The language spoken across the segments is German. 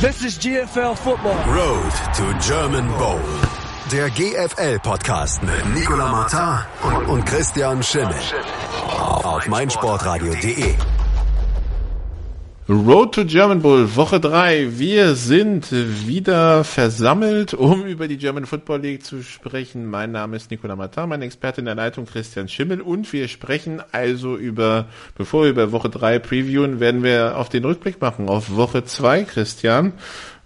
This is GFL Football. Road to German Bowl. Der GFL-Podcast mit Nicola Martin und, und Christian Schimmel. Auf meinsportradio.de. Road to German Bowl, Woche 3. Wir sind wieder versammelt, um über die German Football League zu sprechen. Mein Name ist Nicola Martin, mein Experte in der Leitung Christian Schimmel und wir sprechen also über, bevor wir über Woche 3 previewen, werden wir auf den Rückblick machen, auf Woche 2, Christian.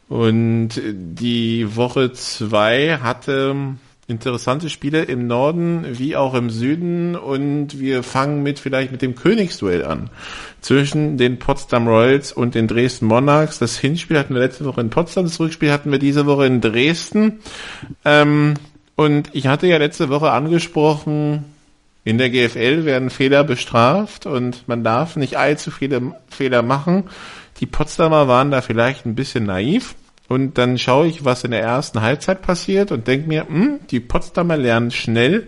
Und die Woche 2 hatte interessante Spiele im Norden wie auch im Süden und wir fangen mit vielleicht mit dem Königsduell an zwischen den Potsdam Royals und den Dresden Monarchs. Das Hinspiel hatten wir letzte Woche in Potsdam, das Rückspiel hatten wir diese Woche in Dresden. Ähm, und ich hatte ja letzte Woche angesprochen, in der GFL werden Fehler bestraft und man darf nicht allzu viele Fehler machen. Die Potsdamer waren da vielleicht ein bisschen naiv. Und dann schaue ich, was in der ersten Halbzeit passiert und denke mir, hm, die Potsdamer lernen schnell.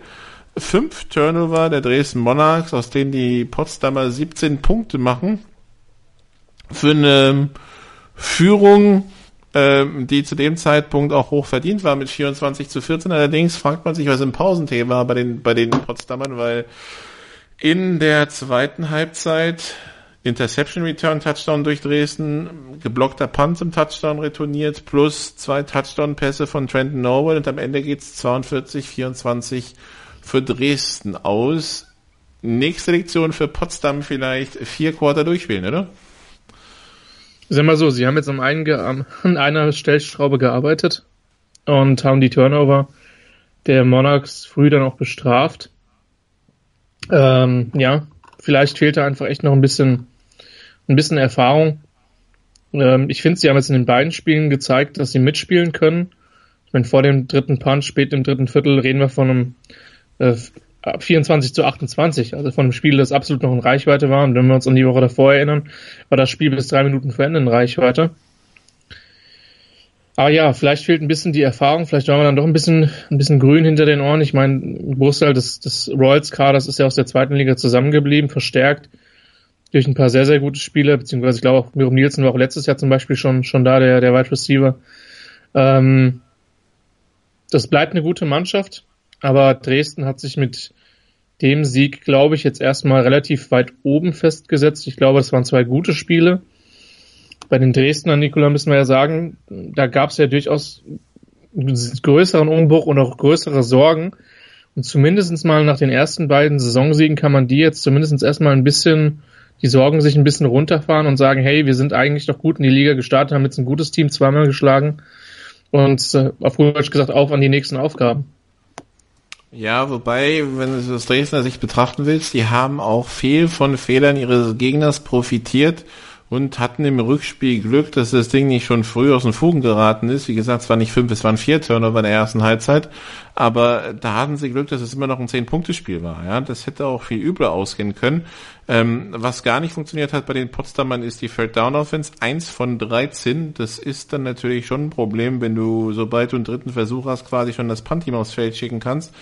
Fünf Turnover der Dresden Monarchs, aus denen die Potsdamer 17 Punkte machen. Für eine Führung, ähm, die zu dem Zeitpunkt auch hoch verdient war mit 24 zu 14. Allerdings fragt man sich, was im Pausentee war bei den, bei den Potsdamern, weil in der zweiten Halbzeit Interception Return Touchdown durch Dresden, geblockter Punt zum Touchdown retourniert, plus zwei Touchdown-Pässe von Trenton Norwell und am Ende geht's 42-24 für Dresden aus. Nächste Lektion für Potsdam vielleicht vier Quarter durchspielen, oder? Sag mal so, sie haben jetzt am einen an einer Stellschraube gearbeitet und haben die Turnover der Monarchs früh dann auch bestraft. Ähm, ja, vielleicht fehlt da einfach echt noch ein bisschen ein bisschen Erfahrung. Ähm, ich finde, sie haben jetzt in den beiden Spielen gezeigt, dass sie mitspielen können. Ich meine, vor dem dritten Punch, spät im dritten Viertel, reden wir von einem äh, 24 zu 28, also von einem Spiel, das absolut noch in Reichweite war. Und wenn wir uns an die Woche davor erinnern, war das Spiel bis drei Minuten vor Ende in Reichweite. Aber ja, vielleicht fehlt ein bisschen die Erfahrung, vielleicht waren wir dann doch ein bisschen, ein bisschen grün hinter den Ohren. Ich meine, ein Großteil des, des Royals-Kaders ist ja aus der zweiten Liga zusammengeblieben, verstärkt durch ein paar sehr, sehr gute Spiele, beziehungsweise ich glaube auch Mirum Nielsen war auch letztes Jahr zum Beispiel schon, schon da, der, der Wide Receiver. Ähm, das bleibt eine gute Mannschaft, aber Dresden hat sich mit dem Sieg, glaube ich, jetzt erstmal relativ weit oben festgesetzt. Ich glaube, es waren zwei gute Spiele. Bei den Dresdner, Nikola, müssen wir ja sagen, da gab es ja durchaus einen größeren Umbruch und auch größere Sorgen. Und zumindestens mal nach den ersten beiden Saisonsiegen kann man die jetzt zumindestens erstmal ein bisschen die Sorgen sich ein bisschen runterfahren und sagen, hey, wir sind eigentlich doch gut in die Liga gestartet, haben jetzt ein gutes Team zweimal geschlagen und äh, auf gut Deutsch gesagt auf an die nächsten Aufgaben. Ja, wobei, wenn du das Dresdner Sicht betrachten willst, die haben auch viel von Fehlern ihres Gegners profitiert und hatten im Rückspiel Glück, dass das Ding nicht schon früh aus den Fugen geraten ist. Wie gesagt, es waren nicht fünf, es waren vier Turnover in der ersten Halbzeit. Aber da hatten sie Glück, dass es immer noch ein Zehn-Punkte-Spiel war. Ja, das hätte auch viel übler ausgehen können. Ähm, was gar nicht funktioniert hat bei den Potsdamern ist die Third Down Offense. Eins von 13. Das ist dann natürlich schon ein Problem, wenn du, sobald du einen dritten Versuch hast, quasi schon das Punt-Team aufs Feld schicken kannst.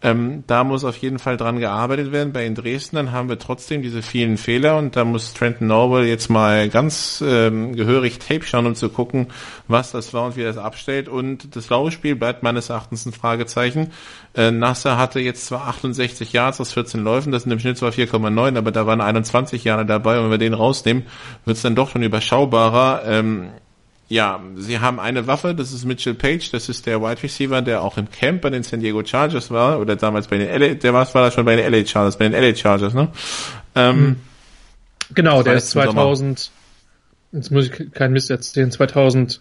Ähm, da muss auf jeden Fall dran gearbeitet werden. Bei den Dresdnern haben wir trotzdem diese vielen Fehler und da muss Trenton Norwell jetzt mal ganz ähm, gehörig Tape schauen, um zu gucken, was das war und wie das abstellt. Und das Laufspiel bleibt meines Erachtens ein Fragezeichen. Äh, Nasser hatte jetzt zwar 68 Yards aus 14 Läufen, das sind im Schnitt zwar 4,9, aber da waren 21 Jahre dabei und wenn wir den rausnehmen, wird es dann doch schon überschaubarer. Ähm, ja, sie haben eine Waffe, das ist Mitchell Page, das ist der Wide Receiver, der auch im Camp bei den San Diego Chargers war, oder damals bei den LA, der war, war da schon bei den LA Chargers, bei den LA Chargers, ne? Ähm, hm. genau, der ist 2000, jetzt muss ich keinen Mist erzählen, 2017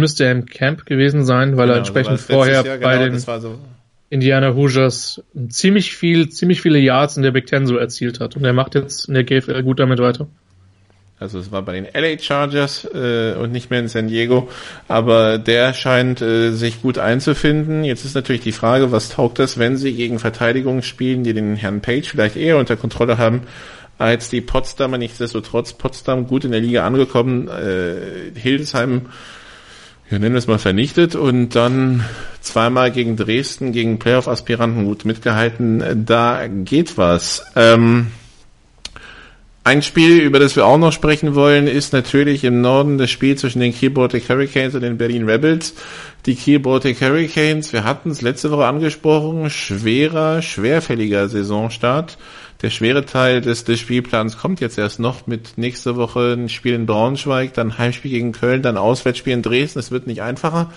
müsste er im Camp gewesen sein, weil genau, er entsprechend vorher Jahr, bei genau, den so. Indiana Hoosiers ziemlich viel, ziemlich viele Yards in der Big Ten so erzielt hat und er macht jetzt in der GFL gut damit weiter. Also es war bei den LA Chargers äh, und nicht mehr in San Diego, aber der scheint äh, sich gut einzufinden. Jetzt ist natürlich die Frage, was taugt das, wenn sie gegen Verteidigungen spielen, die den Herrn Page vielleicht eher unter Kontrolle haben als die Potsdamer. Nichtsdestotrotz Potsdam gut in der Liga angekommen, äh, Hildesheim wir nennen es mal vernichtet und dann zweimal gegen Dresden, gegen Playoff-Aspiranten gut mitgehalten. Da geht was. Ähm, ein Spiel, über das wir auch noch sprechen wollen, ist natürlich im Norden das Spiel zwischen den Kiel Baltic Hurricanes und den Berlin Rebels. Die Kiel Baltic Hurricanes, wir hatten es letzte Woche angesprochen, schwerer, schwerfälliger Saisonstart. Der schwere Teil des, des Spielplans kommt jetzt erst noch mit nächste Woche ein Spiel in Braunschweig, dann Heimspiel gegen Köln, dann Auswärtsspiel in Dresden. Es wird nicht einfacher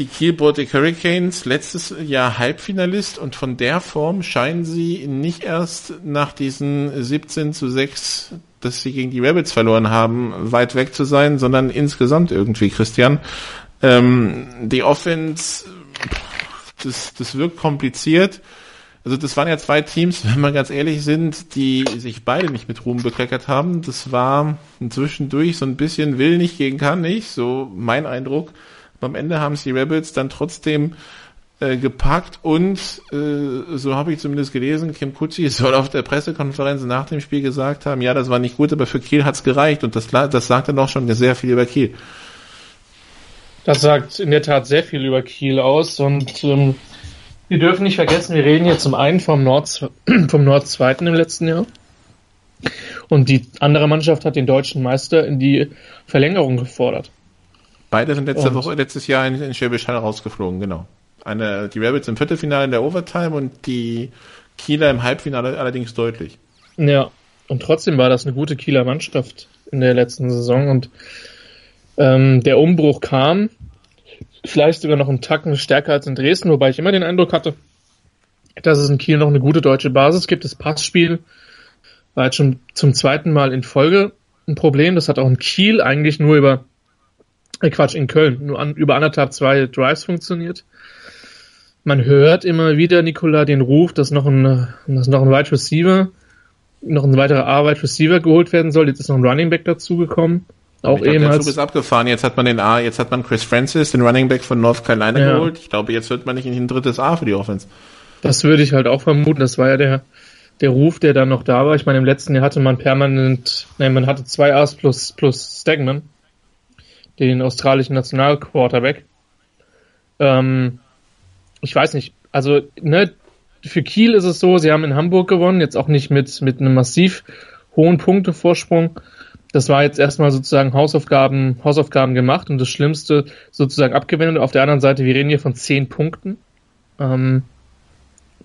die Kiel Baltic Hurricanes letztes Jahr Halbfinalist und von der Form scheinen sie nicht erst nach diesen 17 zu 6, dass sie gegen die Rabbits verloren haben, weit weg zu sein, sondern insgesamt irgendwie, Christian. Ähm, die Offense, das, das wirkt kompliziert. Also das waren ja zwei Teams, wenn wir ganz ehrlich sind, die sich beide nicht mit Ruhm bekleckert haben. Das war zwischendurch so ein bisschen will nicht gegen kann nicht, so mein Eindruck am Ende haben es die Rebels dann trotzdem äh, gepackt und äh, so habe ich zumindest gelesen, Kim Kutschi soll auf der Pressekonferenz nach dem Spiel gesagt haben, ja, das war nicht gut, aber für Kiel hat's gereicht und das, das sagt dann auch schon sehr viel über Kiel. Das sagt in der Tat sehr viel über Kiel aus und ähm, wir dürfen nicht vergessen, wir reden hier zum einen vom Nord vom Nordzweiten im letzten Jahr und die andere Mannschaft hat den deutschen Meister in die Verlängerung gefordert. Beide sind letzte und Woche, letztes Jahr in, in Schwäbisch Hall rausgeflogen, genau. Eine, die Rabbits im Viertelfinale in der Overtime und die Kieler im Halbfinale allerdings deutlich. Ja, und trotzdem war das eine gute Kieler Mannschaft in der letzten Saison und ähm, der Umbruch kam, vielleicht sogar noch einen Tacken stärker als in Dresden, wobei ich immer den Eindruck hatte, dass es in Kiel noch eine gute deutsche Basis gibt. Das Passspiel war jetzt schon zum zweiten Mal in Folge ein Problem. Das hat auch in Kiel eigentlich nur über äh Quatsch, in Köln, nur an, über anderthalb, zwei Drives funktioniert. Man hört immer wieder, Nikola, den Ruf, dass noch ein, dass noch ein Wide Receiver, noch ein weiterer A-Wide Receiver geholt werden soll. Jetzt ist noch ein Running Back dazugekommen. Auch ehemals. Der Zug ist abgefahren. Jetzt hat man den A, jetzt hat man Chris Francis, den Running Back von North Carolina ja. geholt. Ich glaube, jetzt wird man nicht in ein drittes A für die Offense. Das würde ich halt auch vermuten. Das war ja der, der Ruf, der dann noch da war. Ich meine, im letzten Jahr hatte man permanent, nein, man hatte zwei A's plus, plus Stagman den australischen Nationalquarterback. Ähm, ich weiß nicht, also ne, für Kiel ist es so, sie haben in Hamburg gewonnen, jetzt auch nicht mit, mit einem massiv hohen Punktevorsprung. Das war jetzt erstmal sozusagen Hausaufgaben, Hausaufgaben gemacht und das Schlimmste sozusagen abgewendet. Auf der anderen Seite, wir reden hier von zehn Punkten, ähm,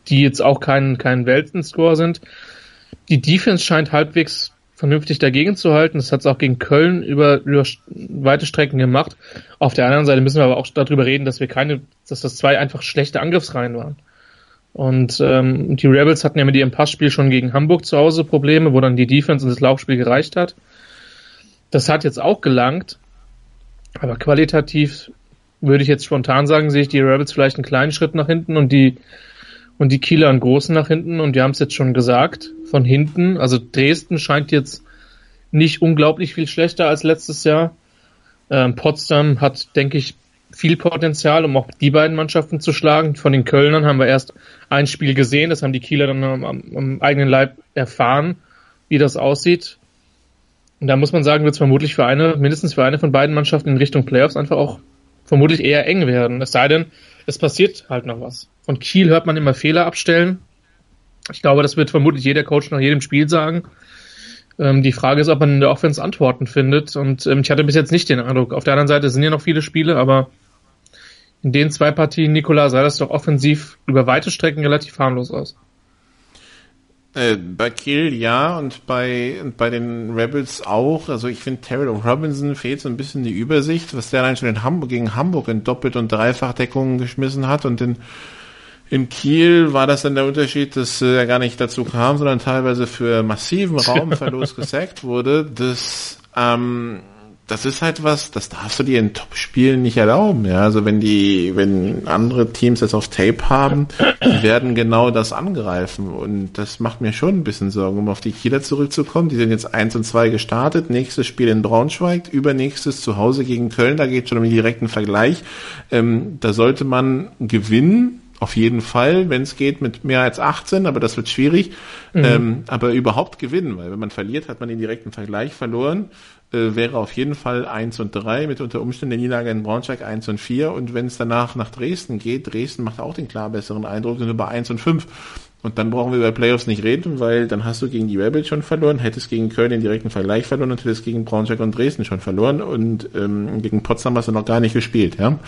die jetzt auch kein, kein Weltenscore sind. Die Defense scheint halbwegs vernünftig dagegen zu halten. Das hat es auch gegen Köln über, über weite Strecken gemacht. Auf der anderen Seite müssen wir aber auch darüber reden, dass wir keine, dass das zwei einfach schlechte Angriffsreihen waren. Und ähm, die Rebels hatten ja mit ihrem Passspiel schon gegen Hamburg zu Hause Probleme, wo dann die Defense und das Laufspiel gereicht hat. Das hat jetzt auch gelangt, aber qualitativ würde ich jetzt spontan sagen, sehe ich die Rebels vielleicht einen kleinen Schritt nach hinten und die und die Kieler einen großen nach hinten und wir haben es jetzt schon gesagt, von hinten, also Dresden scheint jetzt nicht unglaublich viel schlechter als letztes Jahr. Ähm, Potsdam hat, denke ich, viel Potenzial, um auch die beiden Mannschaften zu schlagen. Von den Kölnern haben wir erst ein Spiel gesehen, das haben die Kieler dann am, am eigenen Leib erfahren, wie das aussieht. Und da muss man sagen, wird es vermutlich für eine, mindestens für eine von beiden Mannschaften in Richtung Playoffs einfach auch vermutlich eher eng werden. Es sei denn, es passiert halt noch was. Von Kiel hört man immer Fehler abstellen. Ich glaube, das wird vermutlich jeder Coach nach jedem Spiel sagen. Ähm, die Frage ist, ob man in der Offense Antworten findet. Und ähm, ich hatte bis jetzt nicht den Eindruck. Auf der anderen Seite sind ja noch viele Spiele, aber in den zwei Partien, Nikola, sah das doch offensiv über weite Strecken relativ harmlos aus. Äh, bei Kiel ja und bei, und bei den Rebels auch. Also ich finde, Terrell Robinson fehlt so ein bisschen die Übersicht, was der allein schon in Hamburg, gegen Hamburg in Doppelt- und Dreifachdeckungen geschmissen hat und in, in Kiel war das dann der Unterschied, dass er gar nicht dazu kam, sondern teilweise für massiven Raumverlust gesackt wurde. Das ähm, das ist halt was, das darfst du dir in Top-Spielen nicht erlauben. Ja, also wenn die, wenn andere Teams das auf Tape haben, die werden genau das angreifen. Und das macht mir schon ein bisschen Sorgen, um auf die Kieler zurückzukommen. Die sind jetzt eins und zwei gestartet. Nächstes Spiel in Braunschweig, übernächstes zu Hause gegen Köln. Da geht schon um den direkten Vergleich. Ähm, da sollte man gewinnen. Auf jeden Fall, wenn es geht, mit mehr als 18, aber das wird schwierig. Mhm. Ähm, aber überhaupt gewinnen, weil wenn man verliert, hat man den direkten Vergleich verloren äh, wäre auf jeden Fall 1 und 3, mit unter Umständen der Niederlage in Braunschweig 1 und 4. Und wenn es danach nach Dresden geht, Dresden macht auch den klar besseren Eindruck, sind über 1 und 5. Und dann brauchen wir über Playoffs nicht reden, weil dann hast du gegen die Rebels schon verloren, hättest gegen Köln den direkten Vergleich verloren und hättest gegen Braunschweig und Dresden schon verloren und ähm, gegen Potsdam hast du noch gar nicht gespielt, ja.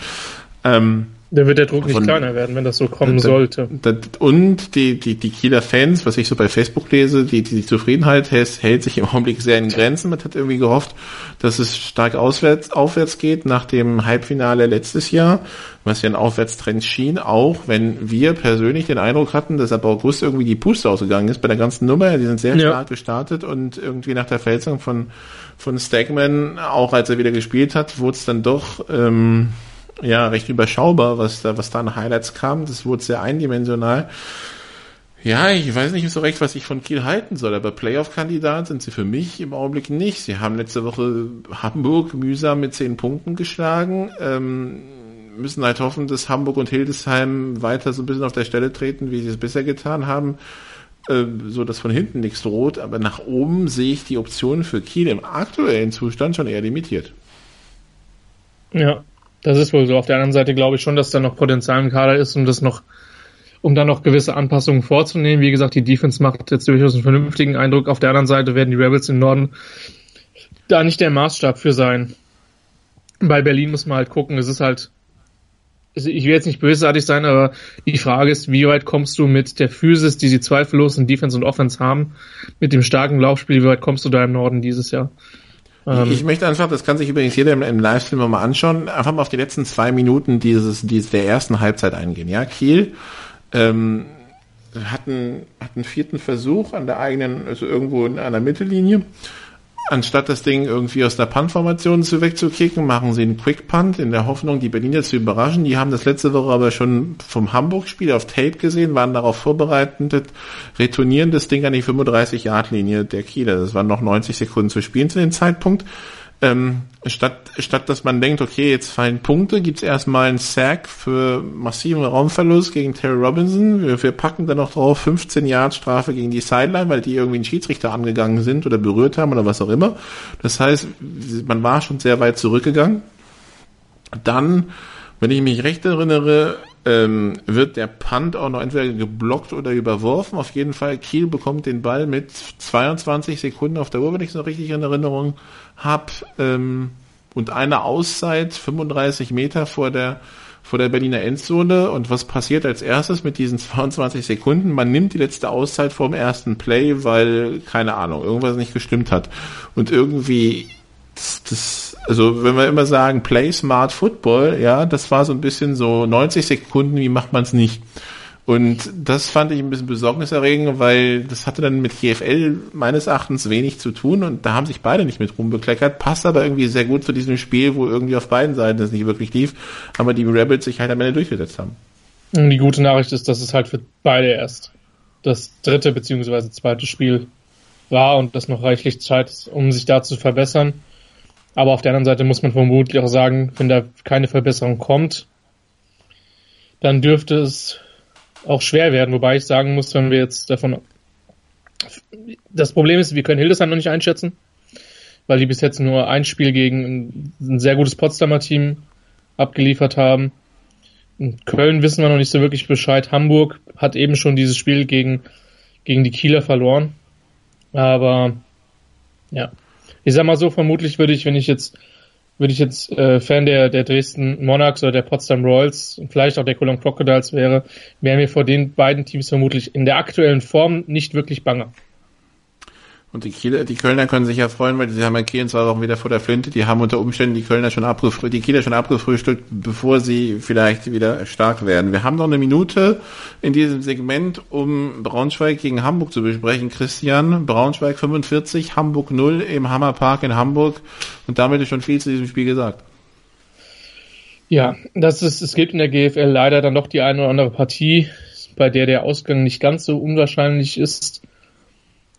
Ähm, dann wird der Druck nicht von, kleiner werden, wenn das so kommen das, sollte. Das, und die, die, die Kieler Fans, was ich so bei Facebook lese, die, die Zufriedenheit hält, hält sich im Augenblick sehr in Grenzen. Man hat irgendwie gehofft, dass es stark auswärts, aufwärts geht nach dem Halbfinale letztes Jahr, was ja ein Aufwärtstrend schien, auch wenn wir persönlich den Eindruck hatten, dass ab August irgendwie die Puste ausgegangen ist bei der ganzen Nummer. Die sind sehr ja. stark gestartet und irgendwie nach der Verletzung von, von Stagman, auch als er wieder gespielt hat, wurde es dann doch... Ähm, ja recht überschaubar, was da, was da an Highlights kam. Das wurde sehr eindimensional. Ja, ich weiß nicht so recht, was ich von Kiel halten soll, aber Playoff-Kandidat sind sie für mich im Augenblick nicht. Sie haben letzte Woche Hamburg mühsam mit zehn Punkten geschlagen, ähm, müssen halt hoffen, dass Hamburg und Hildesheim weiter so ein bisschen auf der Stelle treten, wie sie es bisher getan haben, äh, so dass von hinten nichts droht, aber nach oben sehe ich die Optionen für Kiel im aktuellen Zustand schon eher limitiert. Ja, das ist wohl so. Auf der anderen Seite glaube ich schon, dass da noch Potenzial im Kader ist, um das noch, um da noch gewisse Anpassungen vorzunehmen. Wie gesagt, die Defense macht jetzt durchaus einen vernünftigen Eindruck. Auf der anderen Seite werden die Rebels im Norden da nicht der Maßstab für sein. Bei Berlin muss man halt gucken. Es ist halt, ich will jetzt nicht bösartig sein, aber die Frage ist, wie weit kommst du mit der Physis, die sie zweifellos in Defense und Offense haben, mit dem starken Laufspiel, wie weit kommst du da im Norden dieses Jahr? Ähm, ich möchte einfach, das kann sich übrigens jeder im, im Livestream mal anschauen, einfach mal auf die letzten zwei Minuten dieses, dieses der ersten Halbzeit eingehen. Ja, Kiel ähm, hat, einen, hat einen vierten Versuch an der eigenen, also irgendwo in einer Mittellinie anstatt das Ding irgendwie aus der Punt-Formation zu wegzukicken, machen sie einen Quick-Punt in der Hoffnung, die Berliner zu überraschen. Die haben das letzte Woche aber schon vom Hamburg-Spiel auf Tape gesehen, waren darauf vorbereitet, retournieren das Ding an die 35-Yard-Linie der Kieler. Das waren noch 90 Sekunden zu spielen zu dem Zeitpunkt ähm, statt, statt dass man denkt, okay, jetzt fallen Punkte, gibt's erstmal einen Sack für massiven Raumverlust gegen Terry Robinson. Wir, wir packen dann noch drauf 15 Yard Strafe gegen die Sideline, weil die irgendwie einen Schiedsrichter angegangen sind oder berührt haben oder was auch immer. Das heißt, man war schon sehr weit zurückgegangen. Dann, wenn ich mich recht erinnere, ähm, wird der Punt auch noch entweder geblockt oder überworfen. Auf jeden Fall, Kiel bekommt den Ball mit 22 Sekunden auf der Uhr, wenn ich es noch richtig in Erinnerung habe. Ähm, und eine Auszeit 35 Meter vor der vor der Berliner Endzone. Und was passiert als erstes mit diesen 22 Sekunden? Man nimmt die letzte Auszeit vom ersten Play, weil, keine Ahnung, irgendwas nicht gestimmt hat. Und irgendwie, das, das also wenn wir immer sagen, play smart football, ja, das war so ein bisschen so 90 Sekunden, wie macht man es nicht? Und das fand ich ein bisschen besorgniserregend, weil das hatte dann mit GFL meines Erachtens wenig zu tun und da haben sich beide nicht mit rumbekleckert. Passt aber irgendwie sehr gut zu diesem Spiel, wo irgendwie auf beiden Seiten es nicht wirklich lief, aber die Rebels sich halt am Ende durchgesetzt haben. Und die gute Nachricht ist, dass es halt für beide erst das dritte beziehungsweise zweite Spiel war und das noch reichlich Zeit ist, um sich da zu verbessern. Aber auf der anderen Seite muss man vermutlich auch sagen, wenn da keine Verbesserung kommt, dann dürfte es auch schwer werden. Wobei ich sagen muss, wenn wir jetzt davon. Das Problem ist, wir können Hildesheim noch nicht einschätzen, weil die bis jetzt nur ein Spiel gegen ein sehr gutes Potsdamer Team abgeliefert haben. In Köln wissen wir noch nicht so wirklich Bescheid. Hamburg hat eben schon dieses Spiel gegen, gegen die Kieler verloren. Aber ja, ich sag mal so, vermutlich würde ich, wenn ich jetzt, würde ich jetzt äh, Fan der, der Dresden Monarchs oder der Potsdam Royals und vielleicht auch der Cologne Crocodiles wäre, wäre mir vor den beiden Teams vermutlich in der aktuellen Form nicht wirklich banger. Und die, Kieler, die Kölner können sich ja freuen, weil sie haben ja Kiel in zwei Wochen wieder vor der Flinte. Die haben unter Umständen die Kölner schon abgefrühstückt, die Kieler schon abgefrühstückt, bevor sie vielleicht wieder stark werden. Wir haben noch eine Minute in diesem Segment, um Braunschweig gegen Hamburg zu besprechen. Christian, Braunschweig 45, Hamburg 0 im Hammerpark in Hamburg. Und damit ist schon viel zu diesem Spiel gesagt. Ja, das ist, es gibt in der GFL leider dann doch die eine oder andere Partie, bei der der Ausgang nicht ganz so unwahrscheinlich ist.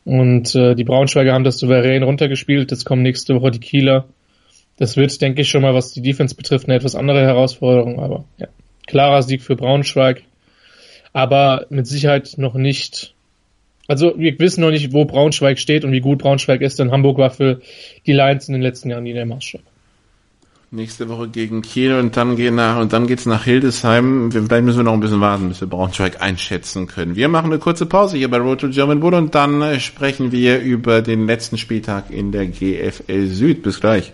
Und äh, die Braunschweiger haben das souverän runtergespielt. Jetzt kommen nächste Woche die Kieler. Das wird, denke ich, schon mal, was die Defense betrifft, eine etwas andere Herausforderung. Aber ja, klarer Sieg für Braunschweig. Aber mit Sicherheit noch nicht. Also wir wissen noch nicht, wo Braunschweig steht und wie gut Braunschweig ist, denn Hamburg war für die Lions in den letzten Jahren nie der Maßstab. Nächste Woche gegen Kiel und dann gehen nach und dann geht's nach Hildesheim. Vielleicht müssen wir noch ein bisschen warten, bis wir Braunschweig einschätzen können. Wir machen eine kurze Pause hier bei Road to German Wood und dann äh, sprechen wir über den letzten Spieltag in der GFL Süd. Bis gleich.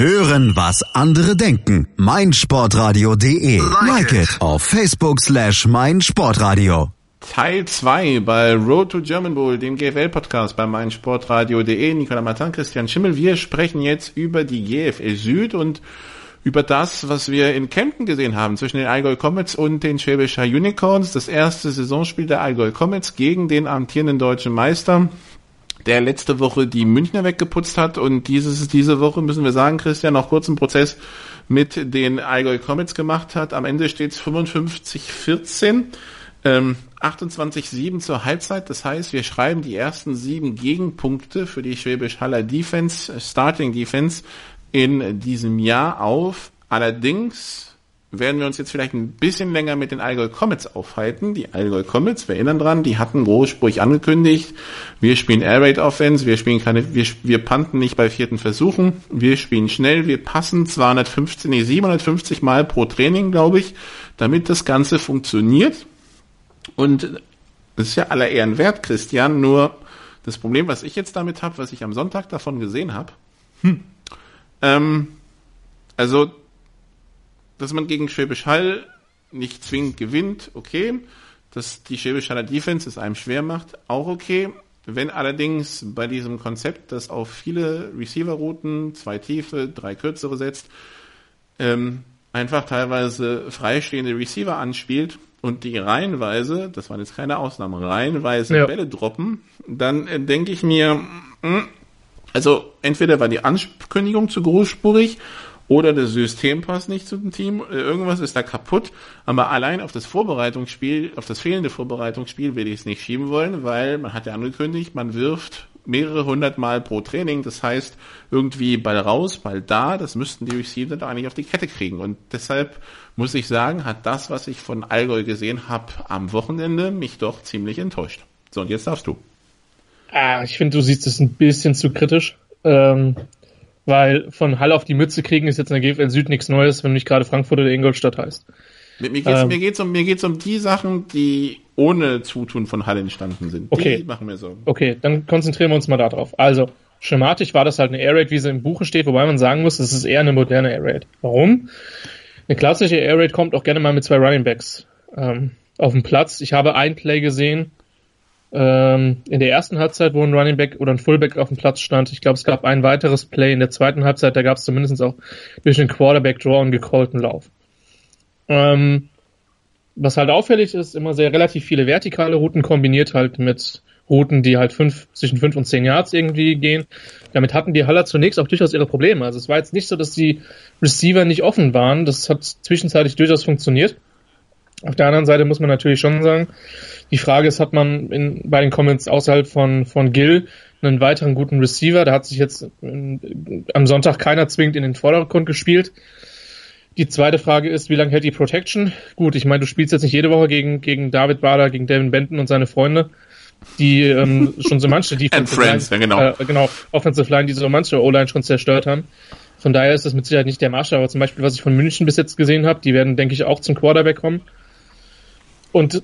Hören, was andere denken. meinsportradio.de. Like it auf Facebook slash meinsportradio. Teil 2 bei Road to German Bowl, dem GFL-Podcast bei meinsportradio.de. Nicola Martin, Christian Schimmel. Wir sprechen jetzt über die GFL Süd und über das, was wir in Kempten gesehen haben zwischen den Allgäu Comets und den Schwäbischer Unicorns. Das erste Saisonspiel der Allgäu Comets gegen den amtierenden deutschen Meister der letzte Woche die Münchner weggeputzt hat und dieses, diese Woche müssen wir sagen, Christian, noch kurz einen Prozess mit den Allgäu Comets gemacht hat. Am Ende steht es 55-14. Ähm, 28-7 zur Halbzeit. Das heißt, wir schreiben die ersten sieben Gegenpunkte für die Schwäbisch Haller Defense, Starting Defense in diesem Jahr auf. Allerdings werden wir uns jetzt vielleicht ein bisschen länger mit den Allgäu Comets aufhalten. Die Allgäu Comets, wir erinnern dran, die hatten großspurig angekündigt, wir spielen Air Raid Offense, wir spielen keine, wir, wir panten nicht bei vierten Versuchen, wir spielen schnell, wir passen 215, nee, 750 Mal pro Training, glaube ich, damit das Ganze funktioniert. Und das ist ja aller Ehren wert, Christian, nur das Problem, was ich jetzt damit habe, was ich am Sonntag davon gesehen habe, hm, ähm, also dass man gegen Schwäbisch Hall nicht zwingend gewinnt, okay. Dass die Schwäbisch Haller Defense es einem schwer macht, auch okay. Wenn allerdings bei diesem Konzept, das auf viele Receiver-Routen, zwei tiefe, drei kürzere setzt, ähm, einfach teilweise freistehende Receiver anspielt und die reihenweise, das waren jetzt keine Ausnahmen, reihenweise ja. Bälle droppen, dann äh, denke ich mir, mh, hm, also entweder war die Ankündigung zu großspurig oder das System passt nicht zu dem Team, äh, irgendwas ist da kaputt. Aber allein auf das Vorbereitungsspiel, auf das fehlende Vorbereitungsspiel will ich es nicht schieben wollen, weil man hat ja angekündigt, man wirft mehrere hundert Mal pro Training. Das heißt, irgendwie Ball raus, Ball da, das müssten die Receiver da eigentlich auf die Kette kriegen. Und deshalb muss ich sagen, hat das, was ich von Allgäu gesehen habe am Wochenende, mich doch ziemlich enttäuscht. So, und jetzt darfst du. Ah, ich finde, du siehst es ein bisschen zu kritisch. Ähm, weil von Hall auf die Mütze kriegen ist jetzt in der GFL Süd nichts Neues, wenn nicht gerade Frankfurt oder Ingolstadt heißt. Mir, mir geht's, ähm, mir geht's um, mir geht's um die Sachen, die ohne Zutun von Hall entstanden sind. Okay. Die machen mir Sorgen. Okay, dann konzentrieren wir uns mal darauf. Also, schematisch war das halt eine Air Raid, wie sie im Buche steht, wobei man sagen muss, es ist eher eine moderne Air Raid. Warum? Eine klassische Air Raid kommt auch gerne mal mit zwei Running Backs ähm, auf den Platz. Ich habe ein Play gesehen, ähm, in der ersten Halbzeit, wo ein Running Back oder ein Fullback auf dem Platz stand. Ich glaube, es gab ein weiteres Play in der zweiten Halbzeit, da gab es zumindest auch durch den Quarterback-Draw einen gecallten Lauf. Ähm, was halt auffällig ist, immer sehr relativ viele vertikale Routen kombiniert halt mit Routen, die halt fünf, zwischen fünf und zehn Yards irgendwie gehen. Damit hatten die Haller zunächst auch durchaus ihre Probleme. Also es war jetzt nicht so, dass die Receiver nicht offen waren. Das hat zwischenzeitlich durchaus funktioniert. Auf der anderen Seite muss man natürlich schon sagen, die Frage ist, hat man in, bei den Comments außerhalb von, von Gill einen weiteren guten Receiver? Da hat sich jetzt in, äh, am Sonntag keiner zwingend in den Vordergrund gespielt. Die zweite Frage ist, wie lange hält die Protection? Gut, ich meine, du spielst jetzt nicht jede Woche gegen, gegen David Bader, gegen Devin Benton und seine Freunde, die ähm, schon so manche Defensive Line, ja, genau. Äh, genau, Offensive Line, die so manche O-Line schon zerstört haben. Von daher ist das mit Sicherheit nicht der Maßstab. Aber zum Beispiel, was ich von München bis jetzt gesehen habe, die werden, denke ich, auch zum Quarterback kommen. Und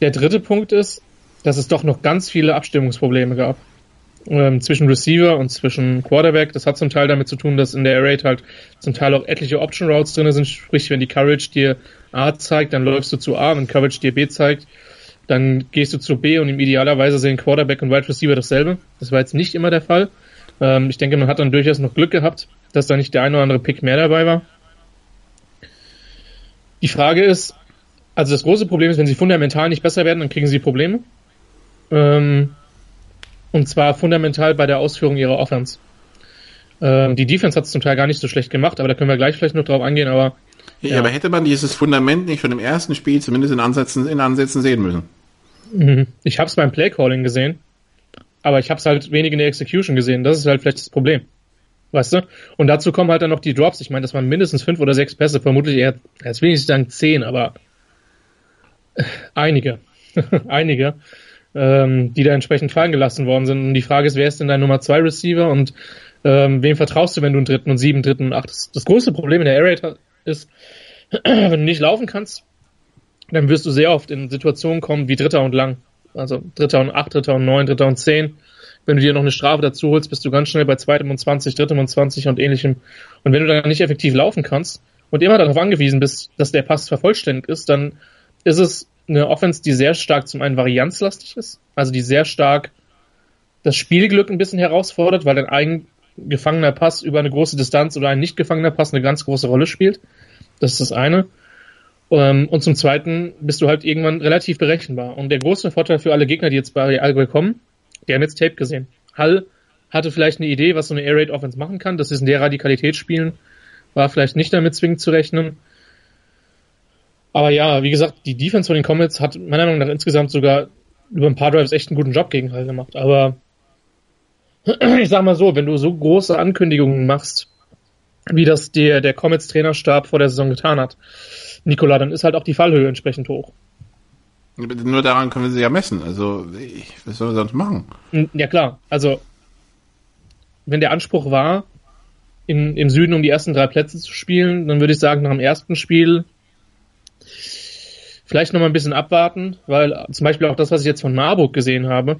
der dritte Punkt ist, dass es doch noch ganz viele Abstimmungsprobleme gab. Ähm, zwischen Receiver und zwischen Quarterback. Das hat zum Teil damit zu tun, dass in der Air Raid halt zum Teil auch etliche Option Routes drin sind. Sprich, wenn die Courage dir A zeigt, dann läufst du zu A. Wenn Courage dir B zeigt, dann gehst du zu B und im idealerweise sehen Quarterback und Wide Receiver dasselbe. Das war jetzt nicht immer der Fall. Ähm, ich denke, man hat dann durchaus noch Glück gehabt, dass da nicht der ein oder andere Pick mehr dabei war. Die Frage ist, also das große Problem ist, wenn sie fundamental nicht besser werden, dann kriegen sie Probleme. Ähm, und zwar fundamental bei der Ausführung ihrer Offense. Ähm, die Defense hat es zum Teil gar nicht so schlecht gemacht, aber da können wir gleich vielleicht noch drauf eingehen. Aber Ja, ja, aber hätte man dieses Fundament nicht schon im ersten Spiel zumindest in Ansätzen, in Ansätzen sehen müssen? Mhm. Ich habe es beim Playcalling gesehen, aber ich habe es halt wenig in der Execution gesehen. Das ist halt vielleicht das Problem. Weißt du? Und dazu kommen halt dann noch die Drops. Ich meine, das waren mindestens fünf oder sechs Pässe, vermutlich eher, jetzt will ich nicht sagen zehn, aber einige. einige, ähm, die da entsprechend fallen gelassen worden sind. Und die Frage ist, wer ist denn dein Nummer zwei Receiver und ähm, wem vertraust du, wenn du einen dritten und sieben, dritten und acht? Das, das größte Problem in der Air Raid ist, wenn du nicht laufen kannst, dann wirst du sehr oft in Situationen kommen wie Dritter und Lang. Also Dritter und acht, Dritter und neun, Dritter und zehn. Wenn du dir noch eine Strafe dazu holst, bist du ganz schnell bei zweitem und zwanzig, drittem und zwanzig und ähnlichem. Und wenn du dann nicht effektiv laufen kannst und immer darauf angewiesen bist, dass der Pass vervollständigt ist, dann ist es eine Offense, die sehr stark zum einen varianzlastig ist, also die sehr stark das Spielglück ein bisschen herausfordert, weil ein eingefangener Pass über eine große Distanz oder ein nicht gefangener Pass eine ganz große Rolle spielt. Das ist das eine. Ähm, und zum Zweiten bist du halt irgendwann relativ berechenbar. Und der große Vorteil für alle Gegner, die jetzt bei Allgäu kommen, die haben jetzt Tape gesehen. Hall hatte vielleicht eine Idee, was so eine Air Raid Offense machen kann, dass sie in der Radikalität spielen, war vielleicht nicht damit zwingend zu rechnen. Aber ja, wie gesagt, die Defense von den Comets hat meiner Meinung nach insgesamt sogar über ein paar Drives echt einen guten Job gegen Hall gemacht. Aber ich sag mal so, wenn du so große Ankündigungen machst, wie das der, der Comets Trainerstab vor der Saison getan hat, Nikola, dann ist halt auch die Fallhöhe entsprechend hoch. Nur daran können wir sie ja messen. Also, was sollen wir sonst machen? Ja, klar. Also, wenn der Anspruch war, in, im Süden um die ersten drei Plätze zu spielen, dann würde ich sagen, nach dem ersten Spiel vielleicht noch mal ein bisschen abwarten, weil zum Beispiel auch das, was ich jetzt von Marburg gesehen habe,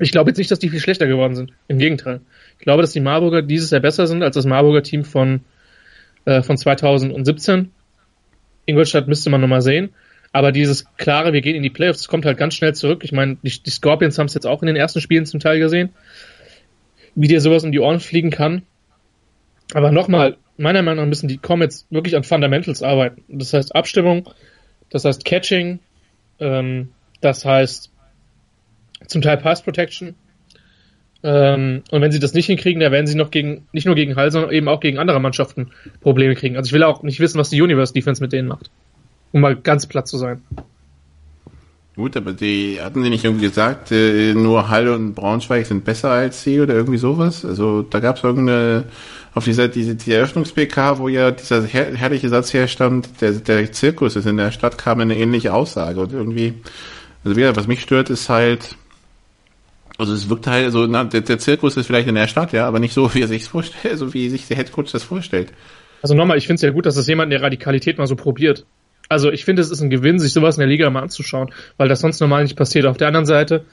ich glaube jetzt nicht, dass die viel schlechter geworden sind. Im Gegenteil. Ich glaube, dass die Marburger dieses Jahr besser sind als das Marburger Team von, äh, von 2017. Ingolstadt müsste man noch mal sehen. Aber dieses klare, wir gehen in die Playoffs, kommt halt ganz schnell zurück. Ich meine, die, die Scorpions haben es jetzt auch in den ersten Spielen zum Teil gesehen, wie dir sowas um die Ohren fliegen kann. Aber nochmal, meiner Meinung nach müssen die Comets wirklich an Fundamentals arbeiten. Das heißt Abstimmung, das heißt Catching, ähm, das heißt zum Teil Pass Protection. Ähm, und wenn sie das nicht hinkriegen, dann werden sie noch gegen, nicht nur gegen Hall, sondern eben auch gegen andere Mannschaften Probleme kriegen. Also ich will auch nicht wissen, was die Universe Defense mit denen macht. Um mal ganz platt zu sein. Gut, aber die hatten sie nicht irgendwie gesagt, äh, nur Hall und Braunschweig sind besser als sie oder irgendwie sowas? Also da gab es irgendeine auf dieser diese die Eröffnungs-PK, wo ja dieser her herrliche Satz herstand, der, der Zirkus ist in der Stadt, kam eine ähnliche Aussage und irgendwie, also wieder, was mich stört, ist halt, also es wirkt halt so, na, der, der Zirkus ist vielleicht in der Stadt, ja, aber nicht so, wie er sich vorstellt, so wie sich der Headcoach das vorstellt. Also nochmal, ich finde es ja gut, dass das jemand in der Radikalität mal so probiert. Also ich finde, es ist ein Gewinn, sich sowas in der Liga mal anzuschauen, weil das sonst normal nicht passiert. Auf der anderen Seite,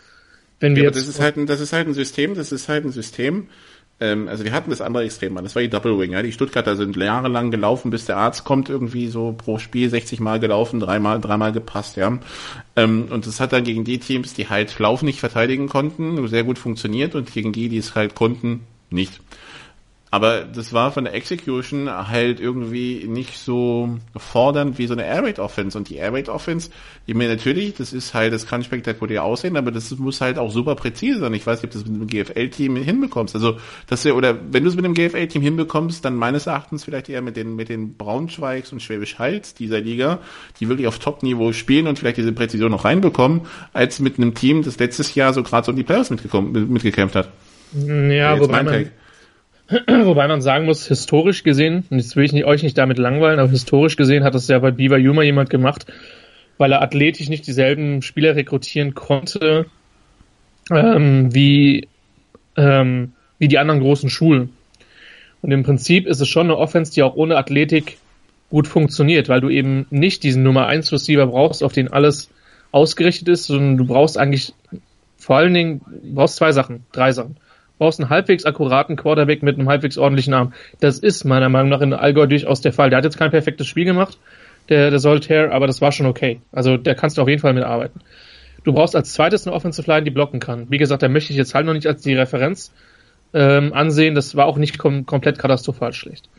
wenn wir ja, jetzt. Das ist halt ein, das ist halt ein System, das ist halt ein System, ähm, also wir hatten das andere Extrem an, das war die Double Wing, ja. Die Stuttgarter sind jahrelang gelaufen, bis der Arzt kommt, irgendwie so pro Spiel 60 Mal gelaufen, dreimal, dreimal gepasst, ja. Ähm, und das hat dann gegen die Teams, die halt Lauf nicht verteidigen konnten, sehr gut funktioniert und gegen die, die es halt konnten, nicht. Aber das war von der Execution halt irgendwie nicht so fordernd wie so eine Air Raid Offense. Und die Air Raid Offense, ich meine natürlich, das ist halt, das kann spektakulär aussehen, aber das muss halt auch super präzise sein. Ich weiß nicht, ob du das mit dem GFL-Team hinbekommst. Also, dass du, oder wenn du es mit dem GFL-Team hinbekommst, dann meines Erachtens vielleicht eher mit den, mit den Braunschweigs und Schwäbisch Hals dieser Liga, die wirklich auf Top-Niveau spielen und vielleicht diese Präzision noch reinbekommen, als mit einem Team, das letztes Jahr so gerade so in die Playoffs mitgekommen, mitgekämpft hat. Ja, wobei man. Wobei man sagen muss, historisch gesehen, und jetzt will ich nicht, euch nicht damit langweilen, aber historisch gesehen hat das ja bei Beaver Yuma jemand gemacht, weil er athletisch nicht dieselben Spieler rekrutieren konnte ähm, wie, ähm, wie die anderen großen Schulen. Und im Prinzip ist es schon eine Offense, die auch ohne Athletik gut funktioniert, weil du eben nicht diesen Nummer 1 Receiver brauchst, auf den alles ausgerichtet ist, sondern du brauchst eigentlich vor allen Dingen, brauchst zwei Sachen, drei Sachen brauchst einen halbwegs akkuraten Quarterback mit einem halbwegs ordentlichen Arm. Das ist meiner Meinung nach in Allgäu durchaus der Fall. Der hat jetzt kein perfektes Spiel gemacht, der, der Solitaire, aber das war schon okay. Also der kannst du auf jeden Fall mitarbeiten. Du brauchst als zweites eine Offensive Line, die blocken kann. Wie gesagt, da möchte ich jetzt halt noch nicht als die Referenz ähm, ansehen. Das war auch nicht kom komplett katastrophal schlecht.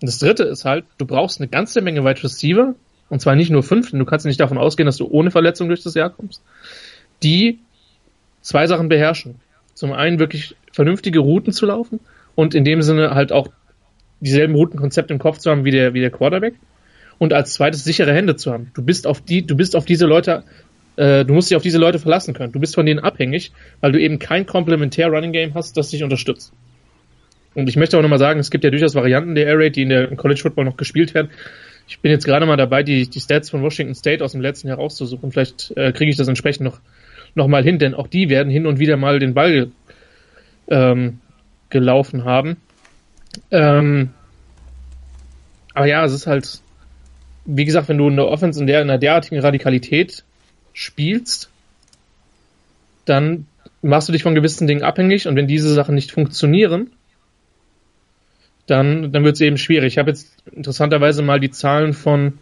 Und das dritte ist halt, du brauchst eine ganze Menge Wide Receiver, und zwar nicht nur fünf, denn du kannst nicht davon ausgehen, dass du ohne Verletzung durch das Jahr kommst, die zwei Sachen beherrschen. Zum einen wirklich vernünftige Routen zu laufen und in dem Sinne halt auch dieselben Routenkonzepte im Kopf zu haben wie der, wie der Quarterback. und als zweites sichere Hände zu haben. Du bist auf die, du bist auf diese Leute, äh, du musst dich auf diese Leute verlassen können. Du bist von denen abhängig, weil du eben kein komplementär Running Game hast, das dich unterstützt. Und ich möchte auch nochmal sagen, es gibt ja durchaus Varianten der Air Raid, die in der College Football noch gespielt werden. Ich bin jetzt gerade mal dabei, die, die Stats von Washington State aus dem letzten Jahr rauszusuchen. Vielleicht äh, kriege ich das entsprechend noch, noch mal hin, denn auch die werden hin und wieder mal den Ball ähm, gelaufen haben. Ähm, aber ja, es ist halt, wie gesagt, wenn du eine Offense in der in einer derartigen Radikalität spielst, dann machst du dich von gewissen Dingen abhängig und wenn diese Sachen nicht funktionieren, dann, dann wird es eben schwierig. Ich habe jetzt interessanterweise mal die Zahlen von,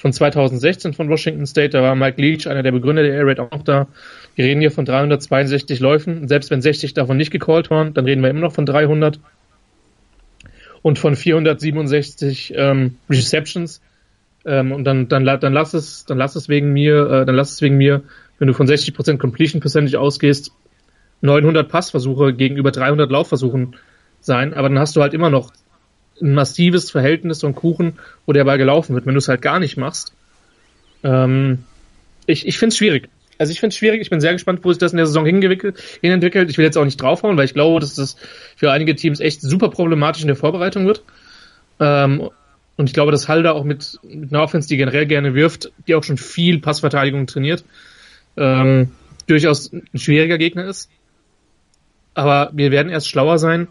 von 2016 von Washington State, da war Mike Leach, einer der Begründer der Air Raid, auch da. Wir reden hier von 362 Läufen. Selbst wenn 60 davon nicht gecallt waren, dann reden wir immer noch von 300. Und von 467 ähm, Receptions. Ähm, und dann, dann, dann lass es, dann lass es wegen mir, äh, dann lass es wegen mir, wenn du von 60% Completion Percentage ausgehst, 900 Passversuche gegenüber 300 Laufversuchen sein, aber dann hast du halt immer noch ein massives Verhältnis von Kuchen, wo der Ball gelaufen wird, wenn du es halt gar nicht machst. Ähm, ich ich finde es schwierig. Also ich finde es schwierig. Ich bin sehr gespannt, wo sich das in der Saison hinentwickelt. Ich will jetzt auch nicht draufhauen, weil ich glaube, dass das für einige Teams echt super problematisch in der Vorbereitung wird. Ähm, und ich glaube, dass Halder auch mit, mit einer Offense, die generell gerne wirft, die auch schon viel Passverteidigung trainiert, ähm, durchaus ein schwieriger Gegner ist. Aber wir werden erst schlauer sein,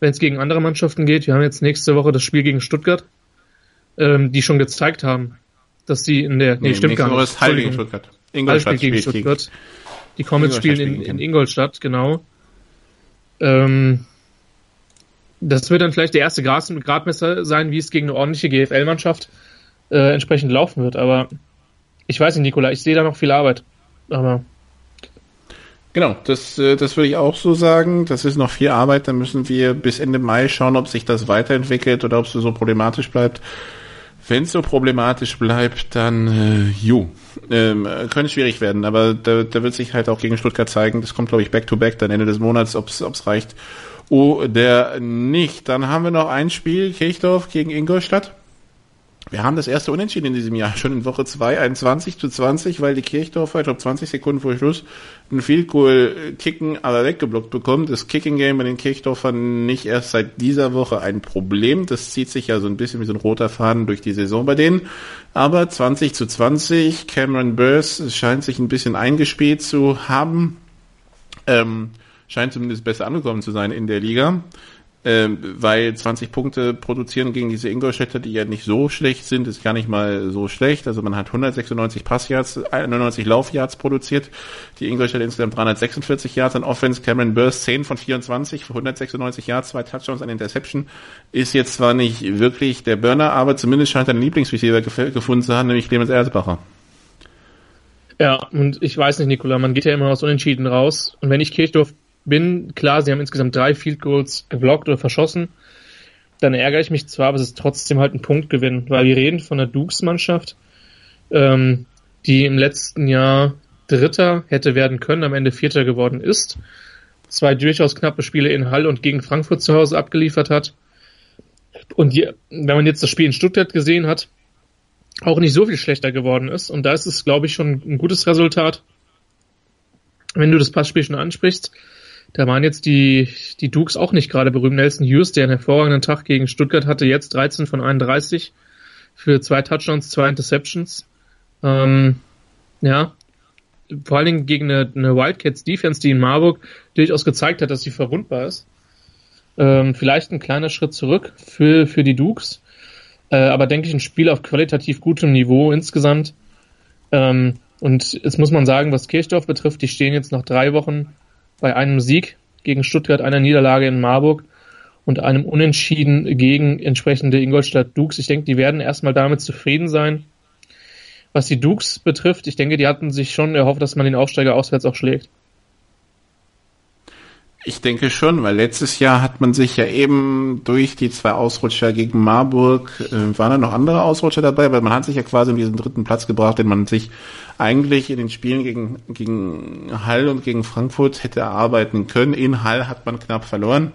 wenn es gegen andere Mannschaften geht. Wir haben jetzt nächste Woche das Spiel gegen Stuttgart, ähm, die schon gezeigt haben, dass sie in der, nee, nee stimmt gar nicht. Ist Heil gegen Stuttgart. Ingolstadt gegen Stuttgart. Gegen, die Comets spielen in, in Ingolstadt, genau. Ähm, das wird dann vielleicht der erste Gradmesser sein, wie es gegen eine ordentliche GFL-Mannschaft äh, entsprechend laufen wird. Aber ich weiß nicht, Nikola, ich sehe da noch viel Arbeit. Aber Genau, das, äh, das würde ich auch so sagen. Das ist noch viel Arbeit. Da müssen wir bis Ende Mai schauen, ob sich das weiterentwickelt oder ob es so problematisch bleibt. Wenn es so problematisch bleibt, dann äh, ju, ähm, könnte schwierig werden. Aber da, da wird sich halt auch gegen Stuttgart zeigen. Das kommt, glaube ich, back-to-back -back, dann Ende des Monats, ob es reicht oder nicht. Dann haben wir noch ein Spiel, Kirchdorf gegen Ingolstadt. Wir haben das erste Unentschieden in diesem Jahr, schon in Woche 2, 21 zu 20, weil die Kirchdorfer, ich glaube 20 Sekunden vor Schluss, einen Field Goal kicken, aber weggeblockt bekommen. Das Kicking Game bei den Kirchdorfern nicht erst seit dieser Woche ein Problem. Das zieht sich ja so ein bisschen wie so ein roter Faden durch die Saison bei denen. Aber 20 zu 20, Cameron Burrs scheint sich ein bisschen eingespielt zu haben. Ähm, scheint zumindest besser angekommen zu sein in der Liga ähm, weil 20 Punkte produzieren gegen diese Ingolstädter, die ja nicht so schlecht sind, ist gar nicht mal so schlecht. Also man hat 196 Passyards, 91 Laufyards produziert. Die Ingolstädter insgesamt 346 Yards an Offense. Cameron Burst 10 von 24 für 196 Yards, zwei Touchdowns an Interception. Ist jetzt zwar nicht wirklich der Burner, aber zumindest scheint er einen Lieblingsreceiver gefunden zu haben, nämlich Clemens Erzbacher. Ja, und ich weiß nicht, Nikola, man geht ja immer aus Unentschieden raus. Und wenn ich Kirchdorf bin. Klar, sie haben insgesamt drei Field Goals geblockt oder verschossen. Dann ärgere ich mich zwar, aber es ist trotzdem halt ein Punktgewinn, weil wir reden von der Dukes-Mannschaft, ähm, die im letzten Jahr Dritter hätte werden können, am Ende Vierter geworden ist. Zwei durchaus knappe Spiele in Hall und gegen Frankfurt zu Hause abgeliefert hat. Und die, wenn man jetzt das Spiel in Stuttgart gesehen hat, auch nicht so viel schlechter geworden ist. Und da ist es, glaube ich, schon ein gutes Resultat. Wenn du das Passspiel schon ansprichst, da waren jetzt die, die Dukes auch nicht gerade berühmt. Nelson Hughes, der einen hervorragenden Tag gegen Stuttgart hatte, jetzt 13 von 31 für zwei Touchdowns, zwei Interceptions. Ähm, ja, vor allen Dingen gegen eine, eine Wildcats Defense, die in Marburg durchaus gezeigt hat, dass sie verwundbar ist. Ähm, vielleicht ein kleiner Schritt zurück für, für die Dukes. Äh, aber denke ich, ein Spiel auf qualitativ gutem Niveau insgesamt. Ähm, und jetzt muss man sagen, was Kirchdorf betrifft, die stehen jetzt nach drei Wochen bei einem Sieg gegen Stuttgart, einer Niederlage in Marburg und einem Unentschieden gegen entsprechende Ingolstadt Dukes. Ich denke, die werden erstmal damit zufrieden sein. Was die Dukes betrifft, ich denke, die hatten sich schon erhofft, dass man den Aufsteiger auswärts auch schlägt. Ich denke schon, weil letztes Jahr hat man sich ja eben durch die zwei Ausrutscher gegen Marburg, äh, waren da noch andere Ausrutscher dabei, weil man hat sich ja quasi um diesen dritten Platz gebracht, den man sich eigentlich in den Spielen gegen, gegen Hall und gegen Frankfurt hätte erarbeiten können. In Hall hat man knapp verloren.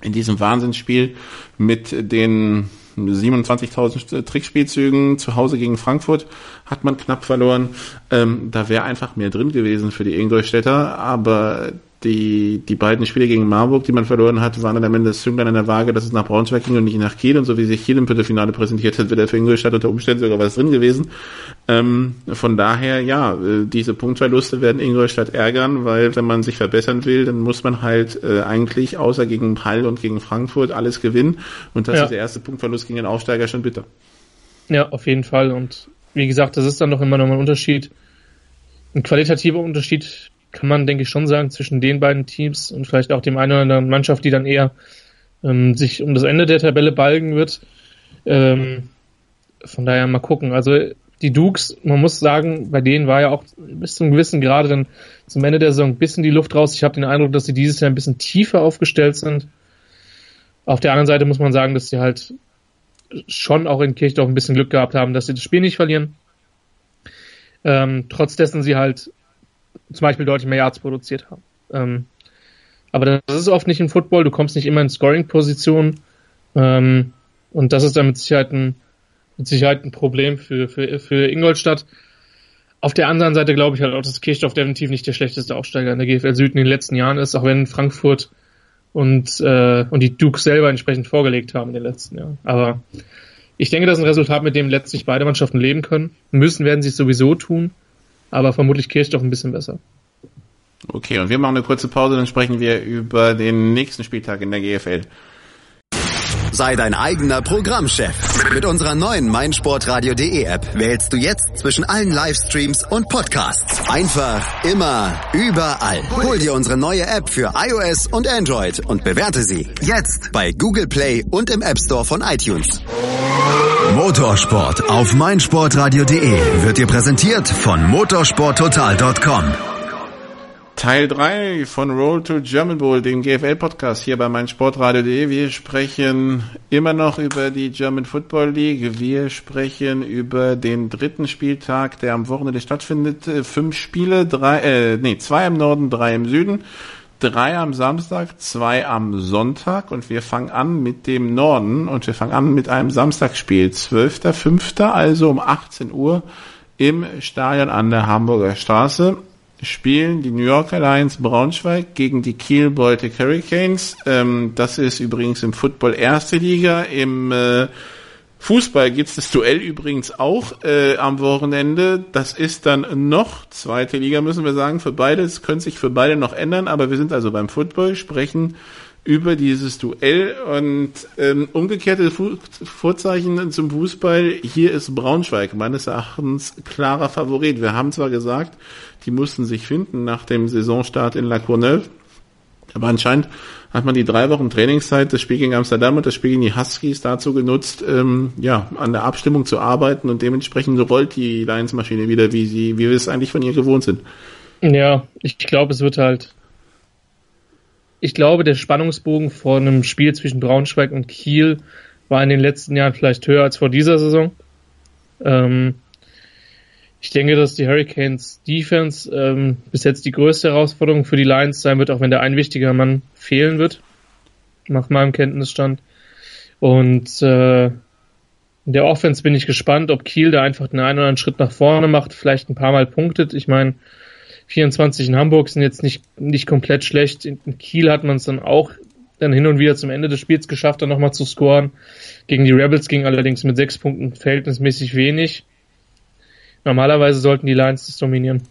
In diesem Wahnsinnsspiel mit den 27.000 Trickspielzügen zu Hause gegen Frankfurt hat man knapp verloren. Ähm, da wäre einfach mehr drin gewesen für die Ingolstädter, aber die, die beiden Spiele gegen Marburg, die man verloren hat, waren dann am Ende das Zünglein an der Waage, dass es nach Braunschweig ging und nicht nach Kiel. Und so wie sich Kiel im Viertelfinale präsentiert hat, wäre der für Ingolstadt unter Umständen sogar was drin gewesen. Ähm, von daher, ja, äh, diese Punktverluste werden Ingolstadt ärgern, weil wenn man sich verbessern will, dann muss man halt äh, eigentlich außer gegen Hall und gegen Frankfurt alles gewinnen. Und das ja. ist der erste Punktverlust gegen den Aufsteiger schon bitter. Ja, auf jeden Fall. Und wie gesagt, das ist dann doch immer noch mal ein Unterschied. Ein qualitativer Unterschied kann man, denke ich, schon sagen, zwischen den beiden Teams und vielleicht auch dem einen oder anderen Mannschaft, die dann eher ähm, sich um das Ende der Tabelle balgen wird. Ähm, von daher mal gucken. Also die Dukes, man muss sagen, bei denen war ja auch bis zum gewissen Grade dann zum Ende der Saison ein bisschen die Luft raus. Ich habe den Eindruck, dass sie dieses Jahr ein bisschen tiefer aufgestellt sind. Auf der anderen Seite muss man sagen, dass sie halt schon auch in Kirchdorf ein bisschen Glück gehabt haben, dass sie das Spiel nicht verlieren. Ähm, trotz dessen sie halt zum Beispiel deutlich mehr Yards produziert haben. Ähm, aber das ist oft nicht im Football, du kommst nicht immer in Scoring-Position ähm, und das ist dann mit Sicherheit ein, mit Sicherheit ein Problem für, für, für Ingolstadt. Auf der anderen Seite glaube ich halt auch, dass Kirchdorf definitiv nicht der schlechteste Aufsteiger in der GFL Süd in den letzten Jahren ist, auch wenn Frankfurt und, äh, und die Duke selber entsprechend vorgelegt haben in den letzten Jahren. Aber ich denke, das ist ein Resultat, mit dem letztlich beide Mannschaften leben können. Müssen werden sie es sowieso tun aber vermutlich Kirchdorf ein bisschen besser. Okay, und wir machen eine kurze Pause, dann sprechen wir über den nächsten Spieltag in der GFL. Sei dein eigener Programmchef. Mit unserer neuen meinsportradio.de App wählst du jetzt zwischen allen Livestreams und Podcasts. Einfach, immer, überall. Hol dir unsere neue App für iOS und Android und bewerte sie jetzt bei Google Play und im App Store von iTunes. Motorsport auf meinsportradio.de wird dir präsentiert von motorsporttotal.com. Teil 3 von Roll to German Bowl, dem GFL-Podcast hier bei meinsportradio.de. Wir sprechen immer noch über die German Football League. Wir sprechen über den dritten Spieltag, der am Wochenende stattfindet. Fünf Spiele, drei, äh, nee, zwei im Norden, drei im Süden drei am Samstag, zwei am Sonntag und wir fangen an mit dem Norden und wir fangen an mit einem Samstagsspiel, 12.05., also um 18 Uhr im Stadion an der Hamburger Straße spielen die New Yorker Lions Braunschweig gegen die Kiel Baltic Hurricanes. Ähm, das ist übrigens im Football erste Liga, im äh, Fußball gibt's das Duell übrigens auch äh, am Wochenende. Das ist dann noch zweite Liga, müssen wir sagen, für beide. Es könnte sich für beide noch ändern, aber wir sind also beim Football, sprechen über dieses Duell und ähm, umgekehrte Fu Vorzeichen zum Fußball. Hier ist Braunschweig meines Erachtens klarer Favorit. Wir haben zwar gesagt, die mussten sich finden nach dem Saisonstart in La Courneuve, aber anscheinend hat man die drei Wochen Trainingszeit, das Spiel gegen Amsterdam und das Spiel gegen die Huskies dazu genutzt, ähm, ja, an der Abstimmung zu arbeiten und dementsprechend rollt die Lions-Maschine wieder, wie sie, wie wir es eigentlich von ihr gewohnt sind. Ja, ich glaube, es wird halt. Ich glaube, der Spannungsbogen vor einem Spiel zwischen Braunschweig und Kiel war in den letzten Jahren vielleicht höher als vor dieser Saison. Ähm, ich denke, dass die Hurricanes Defense ähm, bis jetzt die größte Herausforderung für die Lions sein wird, auch wenn der ein wichtiger Mann fehlen wird, nach meinem Kenntnisstand. Und äh, in der Offense bin ich gespannt, ob Kiel da einfach den einen oder anderen Schritt nach vorne macht, vielleicht ein paar Mal punktet. Ich meine, 24 in Hamburg sind jetzt nicht, nicht komplett schlecht. In Kiel hat man es dann auch dann hin und wieder zum Ende des Spiels geschafft, dann nochmal zu scoren. Gegen die Rebels ging allerdings mit sechs Punkten verhältnismäßig wenig. Normalerweise sollten die Lions das dominieren.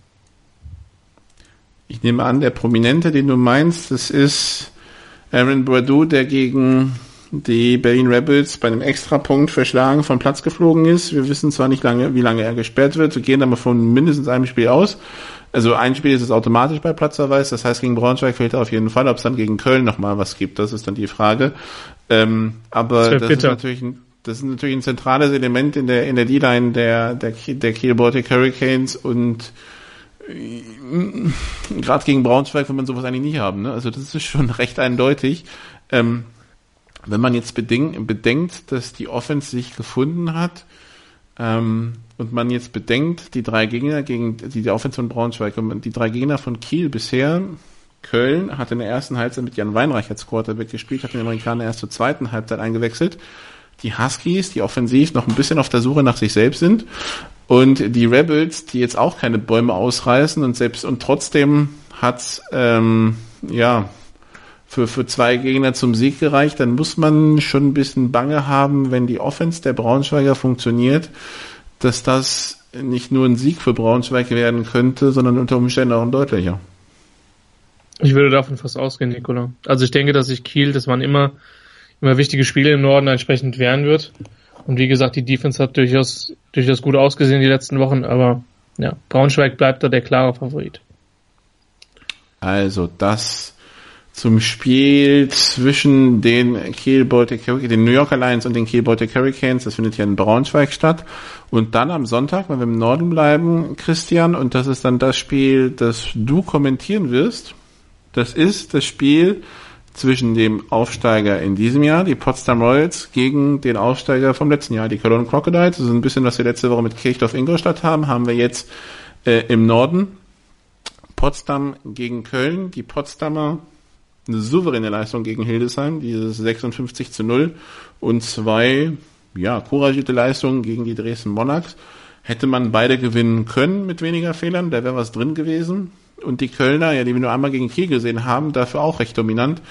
Ich nehme an, der Prominente, den du meinst, das ist Aaron Bourdou, der gegen die Berlin Rebels bei einem Extrapunkt verschlagen vom Platz geflogen ist. Wir wissen zwar nicht lange, wie lange er gesperrt wird, wir gehen aber von mindestens einem Spiel aus. Also ein Spiel ist es automatisch bei Platzverweis, das heißt gegen Braunschweig fehlt er auf jeden Fall. Ob es dann gegen Köln nochmal was gibt, das ist dann die Frage. Ähm, aber das, das ist natürlich ein das ist natürlich ein zentrales Element in der in der D-Line der der der Kiel Baltic Hurricanes und äh, gerade gegen Braunschweig will man sowas eigentlich nie haben. Ne? Also das ist schon recht eindeutig. Ähm, wenn man jetzt bedenkt, dass die Offense sich gefunden hat ähm, und man jetzt bedenkt, die drei Gegner gegen die, die Offense von Braunschweig und die drei Gegner von Kiel bisher Köln hat in der ersten Halbzeit mit Jan Weinreich als Quarterback gespielt, hat den Amerikaner erst zur zweiten Halbzeit eingewechselt. die Huskies, die offensiv noch ein bisschen auf der Suche nach sich selbst sind und die Rebels, die jetzt auch keine Bäume ausreißen und selbst und trotzdem hat ähm, ja für, für zwei Gegner zum Sieg gereicht, dann muss man schon ein bisschen Bange haben, wenn die Offense der Braunschweiger funktioniert, dass das nicht nur ein Sieg für Braunschweig werden könnte, sondern unter Umständen auch ein deutlicher. Ich würde davon fast ausgehen, Nikola. Also ich denke, dass sich Kiel, das waren immer, immer wichtige Spiele im Norden entsprechend wehren wird. Und wie gesagt, die Defense hat durchaus, durchaus gut ausgesehen die letzten Wochen, aber ja, Braunschweig bleibt da der klare Favorit. Also das zum Spiel zwischen den Kiel Baltic den New York Alliance und den Kiel Baltic Hurricanes. Das findet hier in Braunschweig statt. Und dann am Sonntag, wenn wir im Norden bleiben, Christian, und das ist dann das Spiel, das du kommentieren wirst. Das ist das Spiel zwischen dem Aufsteiger in diesem Jahr, die Potsdam Royals, gegen den Aufsteiger vom letzten Jahr, die Cologne Crocodiles. Das ist ein bisschen, was wir letzte Woche mit Kirchdorf Ingolstadt haben, haben wir jetzt äh, im Norden. Potsdam gegen Köln. Die Potsdamer eine souveräne Leistung gegen Hildesheim, dieses 56 zu 0 und zwei, ja, couragierte Leistungen gegen die Dresden Monarchs. Hätte man beide gewinnen können mit weniger Fehlern, da wäre was drin gewesen. Und die Kölner, ja, die wir nur einmal gegen Kiel gesehen haben, dafür auch recht dominant.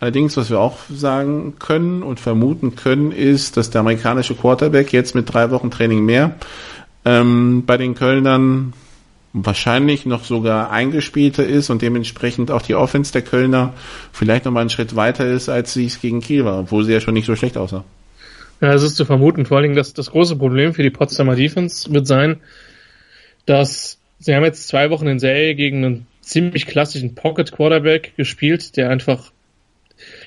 Allerdings, was wir auch sagen können und vermuten können, ist, dass der amerikanische Quarterback jetzt mit drei Wochen Training mehr ähm, bei den Kölnern wahrscheinlich noch sogar eingespielter ist und dementsprechend auch die Offense der Kölner vielleicht noch mal einen Schritt weiter ist, als sie es gegen Kiel war, obwohl sie ja schon nicht so schlecht aussah. Ja, es ist zu vermuten. Vor allen Dingen, dass das große Problem für die Potsdamer Defense wird sein, dass sie haben jetzt zwei Wochen in Serie gegen einen ziemlich klassischen Pocket Quarterback gespielt, der einfach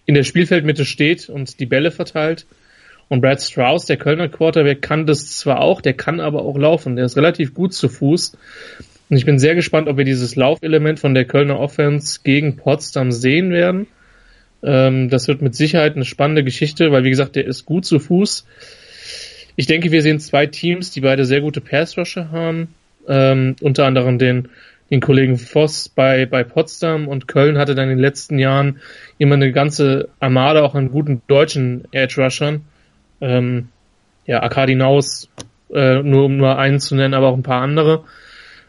in der Spielfeldmitte steht und die Bälle verteilt. Und Brad Strauss, der Kölner Quarterback, kann das zwar auch, der kann aber auch laufen. Der ist relativ gut zu Fuß. Und ich bin sehr gespannt, ob wir dieses Laufelement von der Kölner Offense gegen Potsdam sehen werden. Ähm, das wird mit Sicherheit eine spannende Geschichte, weil wie gesagt, der ist gut zu Fuß. Ich denke, wir sehen zwei Teams, die beide sehr gute Pass-Rusher haben. Ähm, unter anderem den, den Kollegen Voss bei, bei Potsdam und Köln hatte dann in den letzten Jahren immer eine ganze Armada auch an guten deutschen Edge-Rushern. Ähm, ja, Akadinaus, äh, nur um nur einen zu nennen, aber auch ein paar andere.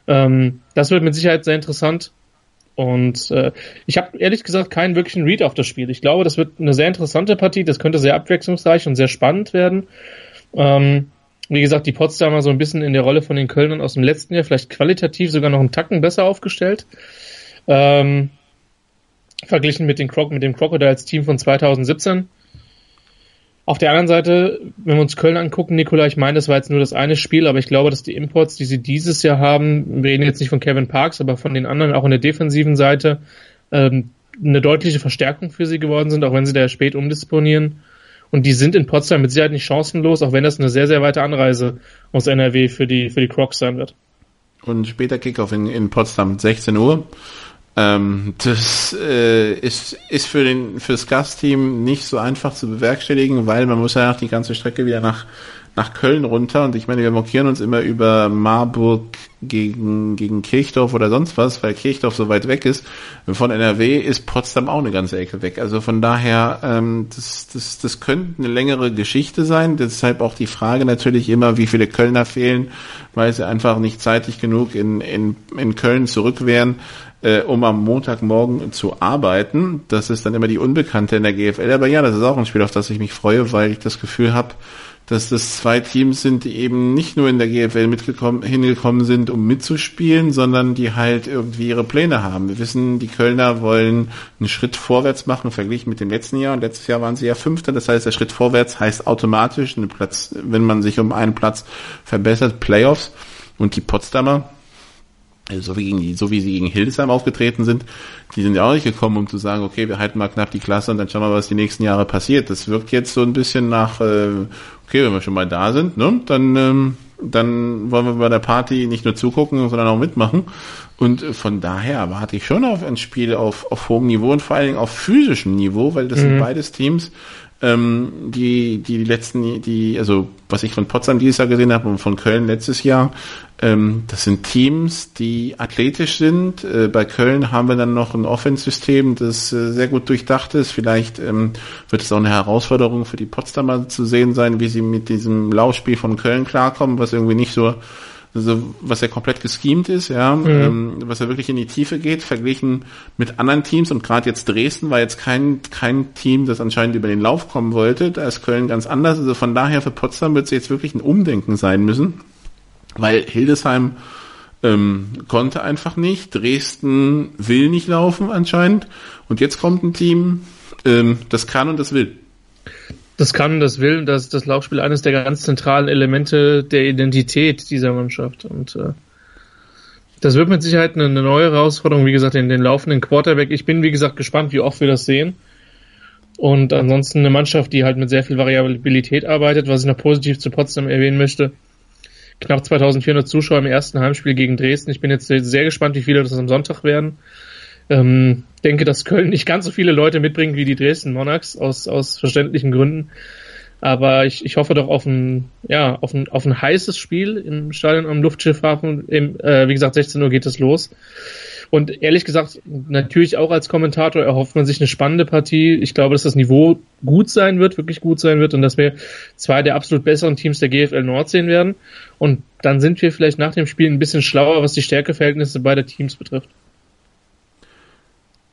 Ähm, das wird mit Sicherheit sehr interessant. Und äh, ich habe ehrlich gesagt keinen wirklichen Read auf das Spiel. Ich glaube, das wird eine sehr interessante Partie. Das könnte sehr abwechslungsreich und sehr spannend werden. Ähm, wie gesagt, die Potsdamer so ein bisschen in der Rolle von den Kölnern aus dem letzten Jahr, vielleicht qualitativ sogar noch einen Tacken besser aufgestellt. Ähm, verglichen mit, den Cro mit dem Crocodiles Team von 2017. Auf der anderen Seite, wenn wir uns Köln angucken, Nikola, ich meine, das war jetzt nur das eine Spiel, aber ich glaube, dass die Imports, die sie dieses Jahr haben, wir reden jetzt nicht von Kevin Parks, aber von den anderen, auch in der defensiven Seite, ähm, eine deutliche Verstärkung für sie geworden sind, auch wenn sie da spät umdisponieren. Und die sind in Potsdam mit Sicherheit nicht chancenlos, auch wenn das eine sehr, sehr weite Anreise aus NRW für die, für die Crocs sein wird. Und später Kickoff in, in Potsdam, 16 Uhr. Ähm, das äh, ist, ist für den fürs Gastteam nicht so einfach zu bewerkstelligen, weil man muss ja nach die ganze Strecke wieder nach nach Köln runter und ich meine, wir markieren uns immer über Marburg gegen, gegen Kirchdorf oder sonst was, weil Kirchdorf so weit weg ist. Von NRW ist Potsdam auch eine ganze Ecke weg. Also von daher, ähm, das, das, das könnte eine längere Geschichte sein. Deshalb auch die Frage natürlich immer, wie viele Kölner fehlen, weil sie einfach nicht zeitig genug in, in, in Köln zurück wären äh, um am Montagmorgen zu arbeiten. Das ist dann immer die Unbekannte in der GFL. Aber ja, das ist auch ein Spiel, auf das ich mich freue, weil ich das Gefühl habe, dass das zwei Teams sind, die eben nicht nur in der GFL mitgekommen, hingekommen sind, um mitzuspielen, sondern die halt irgendwie ihre Pläne haben. Wir wissen, die Kölner wollen einen Schritt vorwärts machen, verglichen mit dem letzten Jahr. Und letztes Jahr waren sie ja Fünfter. Das heißt, der Schritt vorwärts heißt automatisch, Platz, wenn man sich um einen Platz verbessert, Playoffs. Und die Potsdamer, so wie, gegen so wie sie gegen Hildesheim aufgetreten sind, die sind ja auch nicht gekommen, um zu sagen, okay, wir halten mal knapp die Klasse und dann schauen wir, was die nächsten Jahre passiert. Das wirkt jetzt so ein bisschen nach, äh, okay, wenn wir schon mal da sind, ne, dann, ähm, dann wollen wir bei der Party nicht nur zugucken, sondern auch mitmachen. Und von daher erwarte ich schon auf ein Spiel auf, auf hohem Niveau und vor allen Dingen auf physischem Niveau, weil das mhm. sind beides Teams, Ähm, die, die letzten, die, also was ich von Potsdam dieses Jahr gesehen habe und von Köln letztes Jahr, ähm, das sind Teams, die athletisch sind. Äh, bei Köln haben wir dann noch ein Offense-System, das äh, sehr gut durchdacht ist. Vielleicht ähm, wird es auch eine Herausforderung für die Potsdamer zu sehen sein, wie sie mit diesem Laufspiel von Köln klarkommen, was irgendwie nicht so also was ja komplett geschemt ist, ja, mhm. ähm, was ja wirklich in die Tiefe geht, verglichen mit anderen Teams. Und gerade jetzt Dresden war jetzt kein, kein Team, das anscheinend über den Lauf kommen wollte, da ist Köln ganz anders, also von daher für Potsdam wird es jetzt wirklich ein Umdenken sein müssen, weil Hildesheim ähm, konnte einfach nicht, Dresden will nicht laufen anscheinend. Und jetzt kommt ein Team, ähm, das kann und das will. Das kann, das will, das das Laufspiel eines der ganz zentralen Elemente der Identität dieser Mannschaft. Und äh, das wird mit Sicherheit eine, eine neue Herausforderung, wie gesagt, in den laufenden Quarterback. Ich bin, wie gesagt, gespannt, wie oft wir das sehen. Und ansonsten eine Mannschaft, die halt mit sehr viel Variabilität arbeitet, was ich noch positiv zu Potsdam erwähnen möchte. Knapp 2400 Zuschauer im ersten Heimspiel gegen Dresden. Ich bin jetzt sehr gespannt, wie viele das am Sonntag werden. Ähm, denke, dass Köln nicht ganz so viele Leute mitbringt wie die Dresden Monarchs aus, aus verständlichen Gründen. Aber ich, ich hoffe doch auf ein, ja, auf ein, auf ein heißes Spiel im Stadion am Luftschiffhafen. Im, äh, wie gesagt, 16 Uhr geht es los. Und ehrlich gesagt, natürlich auch als Kommentator erhofft man sich eine spannende Partie. Ich glaube, dass das Niveau gut sein wird, wirklich gut sein wird und dass wir zwei der absolut besseren Teams der GFL Nord sehen werden. Und dann sind wir vielleicht nach dem Spiel ein bisschen schlauer, was die Stärkeverhältnisse beider Teams betrifft.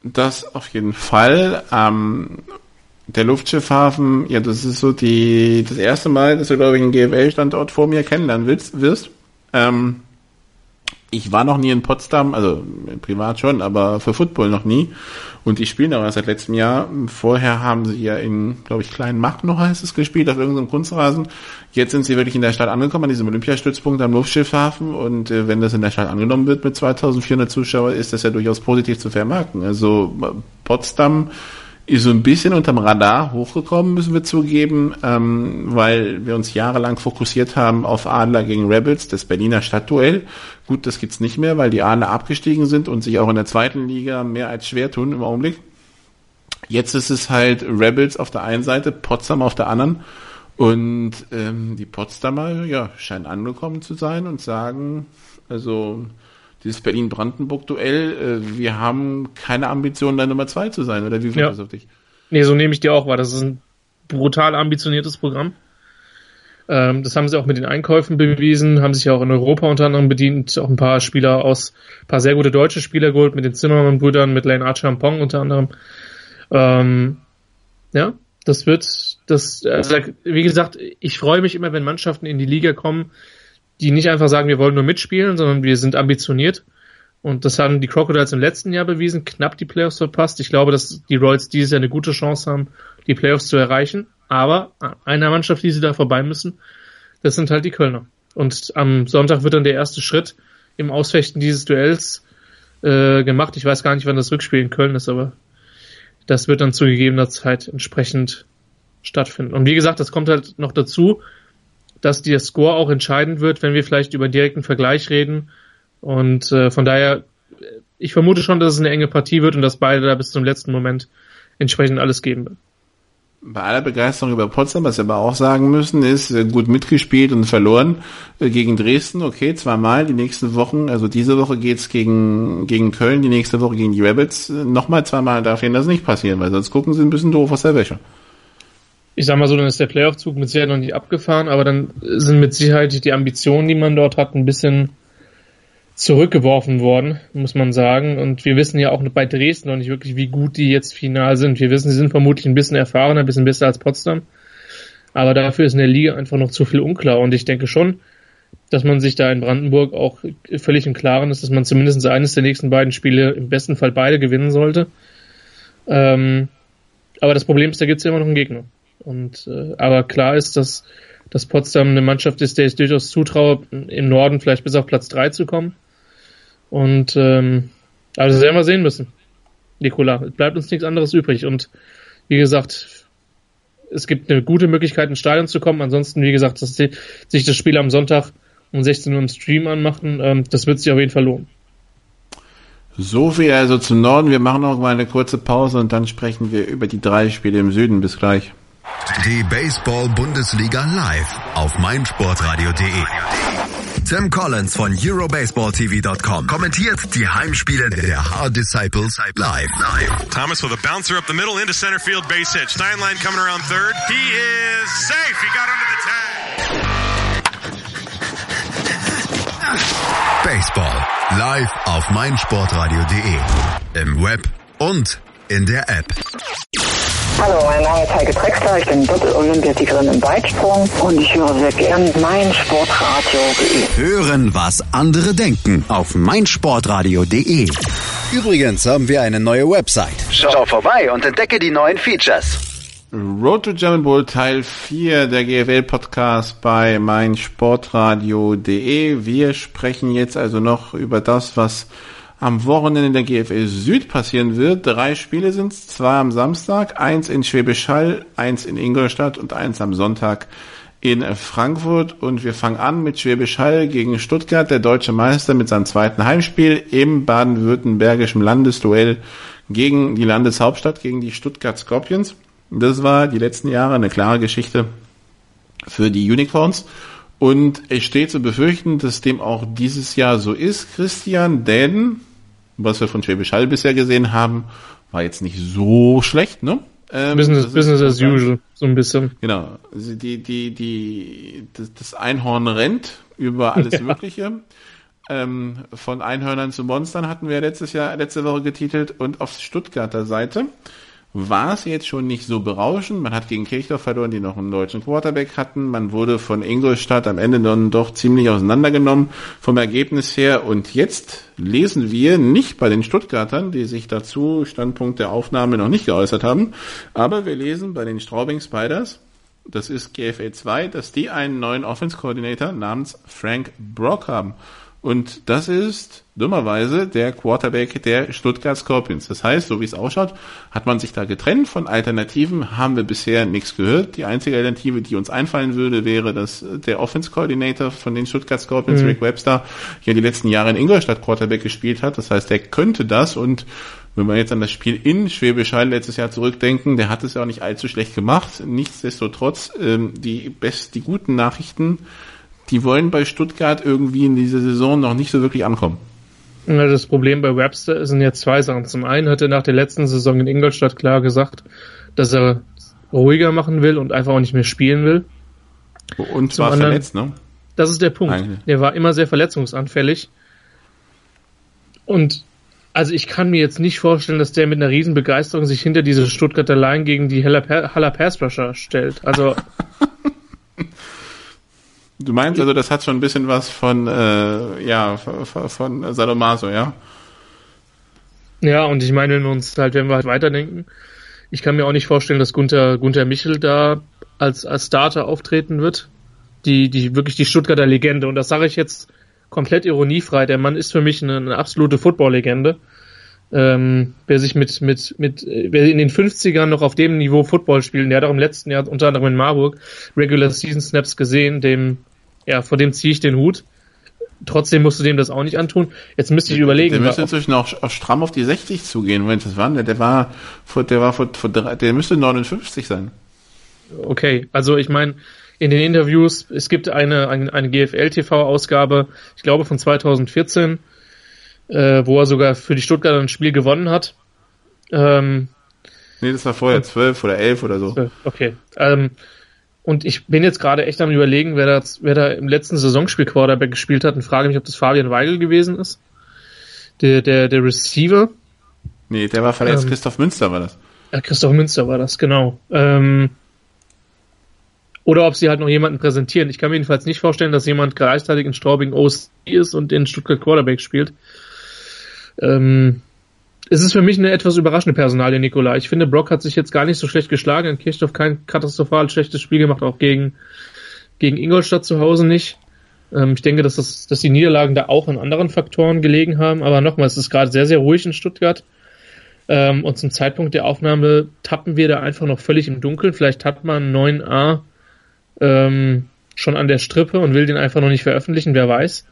Das auf jeden Fall. Ähm, der Luftschiffhafen, ja, das ist so die das erste Mal, dass du, glaube ich, einen GFL-Standort vor mir kennenlernen willst, wirst. Ähm, ich war noch nie in Potsdam, also privat schon, aber für Football noch nie. Und die spielen aber seit letztem Jahr. Vorher haben sie ja in, glaube ich, Kleinen noch heißt es, gespielt, auf irgendeinem Kunstrasen. Jetzt sind sie wirklich in der Stadt angekommen, an diesem Olympiastützpunkt am Luftschiffhafen. Und äh, wenn das in der Stadt angenommen wird mit 2400 Zuschauern, ist das ja durchaus positiv zu vermarkten. Also Potsdam ist so ein bisschen unterm Radar hochgekommen, müssen wir zugeben, ähm, weil wir uns jahrelang fokussiert haben auf Adler gegen Rebels, das Berliner Stadtduell. Gut, das gibt's nicht mehr, weil die Adler abgestiegen sind und sich auch in der zweiten Liga mehr als schwer tun im Augenblick. Jetzt ist es halt Rebels auf der einen Seite, Potsdam auf der anderen. Und ähm, die Potsdamer ja, scheinen angekommen zu sein und sagen, also dieses Berlin-Brandenburg-Duell, äh, wir haben keine Ambition, da Nummer zwei zu sein, oder wie wirkt ja. das auf dich? Nee, so nehme ich dir auch wahr. Das ist ein brutal ambitioniertes Programm. Ähm, das haben sie auch mit den Einkäufen bewiesen, haben sich ja auch in Europa unter anderem bedient, auch ein paar Spieler aus, ein paar sehr gute deutsche Spieler geholt, mit den Zimmermann-Brüdern, mit Lane Archampong unter anderem. Ähm, ja, das wird, das, also, wie gesagt, ich freue mich immer, wenn Mannschaften in die Liga kommen, die nicht einfach sagen, wir wollen nur mitspielen, sondern wir sind ambitioniert. Und das haben die Crocodiles im letzten Jahr bewiesen, knapp die Playoffs verpasst. Ich glaube, dass die Royals dieses Jahr eine gute Chance haben, die Playoffs zu erreichen. Aber einer Mannschaft, die sie da vorbei müssen, das sind halt die Kölner. Und am Sonntag wird dann der erste Schritt im Ausfechten dieses Duells äh, gemacht. Ich weiß gar nicht, wann das Rückspiel in Köln ist, aber das wird dann zu gegebener Zeit entsprechend stattfinden. Und wie gesagt, das kommt halt noch dazu, dass der Score auch entscheidend wird, wenn wir vielleicht über direkten Vergleich reden. Und äh, von daher, ich vermute schon, dass es eine enge Partie wird und dass beide da bis zum letzten Moment entsprechend alles geben werden. Bei aller Begeisterung über Potsdam, was wir aber auch sagen müssen, ist äh, gut mitgespielt und verloren äh, gegen Dresden. Okay, zweimal die nächsten Wochen, also diese Woche geht's gegen, gegen Köln, die nächste Woche gegen die Rabbits. Äh, nochmal zweimal darf ihnen das nicht passieren, weil sonst gucken sie ein bisschen doof aus der Wäsche ich sag mal so, dann ist der Playoff-Zug mit Sicherheit noch nicht abgefahren, aber dann sind mit Sicherheit die Ambitionen, die man dort hat, ein bisschen zurückgeworfen worden, muss man sagen. Und wir wissen ja auch bei Dresden noch nicht wirklich, wie gut die jetzt final sind. Wir wissen, sie sind vermutlich ein bisschen erfahrener, ein bisschen besser als Potsdam. Aber dafür ist in der Liga einfach noch zu viel unklar. Und ich denke schon, dass man sich da in Brandenburg auch völlig im Klaren ist, dass man zumindest eines der nächsten beiden Spiele im besten Fall beide gewinnen sollte. Ähm, aber das Problem ist, da gibt es ja immer noch einen Gegner. Und äh, aber klar ist, dass, dass Potsdam eine Mannschaft ist, der ich durchaus zutraue, im Norden vielleicht bis auf Platz 3 zu kommen. Und ähm, also werden wir sehen müssen. Nikola, es bleibt uns nichts anderes übrig. Und wie gesagt, es gibt eine gute Möglichkeit, ins Stadion zu kommen. Ansonsten, wie gesagt, dass die, sich das Spiel am Sonntag um 16 Uhr im Stream anmachen, ähm, das wird sich auf jeden Fall lohnen. So viel also zum Norden. Wir machen noch mal eine kurze Pause und dann sprechen wir über die drei Spiele im Süden. Bis gleich. Die Baseball-Bundesliga live auf meinsportradio.de. Tim Collins von EuroBaseballTV.com kommentiert die Heimspiele der Hard Disciples live. Thomas with a bouncer up the middle into center field base hit. Steinlein coming around third. He is safe. He got under the tag. Baseball live auf meinsportradio.de. Im Web und in der App. Hallo, mein Name ist Heike Drexler, ich bin Doppel-Olympiasiegerin im Weitsprung und ich höre sehr gern mein Sportradio.de. Hören, was andere denken auf meinsportradio.de. Übrigens haben wir eine neue Website. Schau vorbei und entdecke die neuen Features. Road to German Bowl Teil 4 der GFL Podcast bei meinsportradio.de. Wir sprechen jetzt also noch über das, was am Wochenende in der GFL Süd passieren wird. Drei Spiele sind es, zwei am Samstag, eins in Schwäbisch Hall, eins in Ingolstadt und eins am Sonntag in Frankfurt. Und wir fangen an mit Schwäbisch Hall gegen Stuttgart, der deutsche Meister mit seinem zweiten Heimspiel im baden-württembergischen Landesduell gegen die Landeshauptstadt, gegen die Stuttgart Scorpions. Das war die letzten Jahre eine klare Geschichte für die Unicorns. Und es steht zu befürchten, dass dem auch dieses Jahr so ist, Christian, denn was wir von Schwäbisch Hall bisher gesehen haben, war jetzt nicht so schlecht, ne? Ähm, Business, Business as usual, so ein bisschen. Genau. Also die, die, die, das, das Einhorn rennt über alles Mögliche. Ähm, von Einhörnern zu Monstern hatten wir letztes Jahr, letzte Woche getitelt und auf Stuttgarter Seite war es jetzt schon nicht so berauschend. Man hat gegen Kirchdorf verloren, die noch einen deutschen Quarterback hatten. Man wurde von Ingolstadt am Ende dann doch ziemlich auseinandergenommen vom Ergebnis her. Und jetzt lesen wir nicht bei den Stuttgartern, die sich dazu Standpunkt der Aufnahme noch nicht geäußert haben, aber wir lesen bei den Straubing Spiders, das ist GFA 2, dass die einen neuen Offense Coordinator namens Frank Brock haben. Und das ist dummerweise der Quarterback der Stuttgart Scorpions. Das heißt, so wie es ausschaut, hat man sich da getrennt von Alternativen, haben wir bisher nichts gehört. Die einzige Alternative, die uns einfallen würde, wäre, dass der Offense Coordinator von den Stuttgart Scorpions, mhm. Rick Webster, ja die letzten Jahre in Ingolstadt Quarterback gespielt hat. Das heißt, der könnte das und wenn wir jetzt an das Spiel in Schwäbisch Hall letztes Jahr zurückdenken, der hat es ja auch nicht allzu schlecht gemacht. Nichtsdestotrotz, ähm, die best, die guten Nachrichten die wollen bei Stuttgart irgendwie in dieser Saison noch nicht so wirklich ankommen. Das Problem bei Webster sind jetzt zwei Sachen. Zum einen hat er nach der letzten Saison in Ingolstadt klar gesagt, dass er ruhiger machen will und einfach auch nicht mehr spielen will. Und zwar anderen, verletzt, ne? Das ist der Punkt. Eigentlich. Der war immer sehr verletzungsanfällig. Und also ich kann mir jetzt nicht vorstellen, dass der mit einer riesen Begeisterung sich hinter diese Stuttgarter Line gegen die Haller Pass Rusher stellt. Also Du meinst also, das hat schon ein bisschen was von, äh, ja, von, von Sadomaso, ja? Ja, und ich meine, wenn wir uns halt, wenn wir halt weiterdenken, ich kann mir auch nicht vorstellen, dass Gunther, Gunther Michel da als, als Starter auftreten wird. Die, die, wirklich die Stuttgarter Legende. Und das sage ich jetzt komplett ironiefrei. Der Mann ist für mich eine, eine absolute Football-Legende. Ähm, wer sich mit, mit, mit, wer in den 50ern noch auf dem Niveau Football spielt, der hat auch im letzten Jahr unter anderem in Marburg Regular Season Snaps gesehen, dem ja, vor dem ziehe ich den Hut. Trotzdem musst du dem das auch nicht antun. Jetzt müsste ich überlegen. Der müsste inzwischen auch, auch stramm auf die 60 zugehen. Moment, das war der? Der war vor, der war vor, vor der müsste 59 sein. Okay, also ich meine, in den Interviews, es gibt eine, eine, eine GFL-TV-Ausgabe, ich glaube von 2014, äh, wo er sogar für die Stuttgarter ein Spiel gewonnen hat. Ähm, nee, das war vorher zwölf oder elf oder so. Okay. Ähm, und ich bin jetzt gerade echt am überlegen, wer da, wer da im letzten Saisonspiel Quarterback gespielt hat und frage mich, ob das Fabian Weigel gewesen ist. Der, der, der Receiver. Nee, der war verletzt, ähm, Christoph Münster war das. Ja, Christoph Münster war das, genau. Ähm, oder ob sie halt noch jemanden präsentieren. Ich kann mir jedenfalls nicht vorstellen, dass jemand gleichzeitig in Straubing OC ist und in Stuttgart Quarterback spielt. Ähm, es ist für mich eine etwas überraschende Personalie, Nikola. Ich finde, Brock hat sich jetzt gar nicht so schlecht geschlagen. In Kirchdorf kein katastrophal schlechtes Spiel gemacht, auch gegen, gegen Ingolstadt zu Hause nicht. Ähm, ich denke, dass, das, dass die Niederlagen da auch an anderen Faktoren gelegen haben. Aber nochmal, es ist gerade sehr, sehr ruhig in Stuttgart. Ähm, und zum Zeitpunkt der Aufnahme tappen wir da einfach noch völlig im Dunkeln. Vielleicht hat man 9a ähm, schon an der Strippe und will den einfach noch nicht veröffentlichen, wer weiß.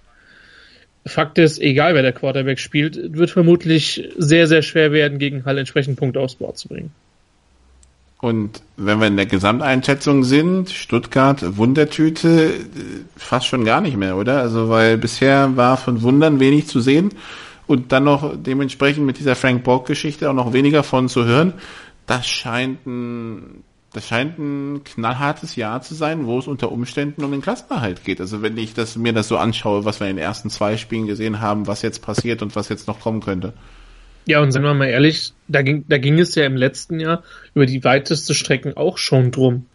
Fakt ist, egal wer der Quarterback spielt, wird vermutlich sehr, sehr schwer werden, gegen Hall entsprechend Punkte aufs Board zu bringen. Und wenn wir in der Gesamteinschätzung sind, Stuttgart Wundertüte fast schon gar nicht mehr, oder? Also weil bisher war von Wundern wenig zu sehen und dann noch dementsprechend mit dieser Frank Borg Geschichte auch noch weniger von zu hören. Das scheint ein das scheint ein knallhartes Jahr zu sein, wo es unter Umständen um den Klassenerhalt geht. Also wenn ich das, mir das so anschaue, was wir in den ersten zwei Spielen gesehen haben, was jetzt passiert und was jetzt noch kommen könnte. Ja, und sagen wir mal ehrlich, da ging, da ging es ja im letzten Jahr über die weiteste Strecken auch schon drum.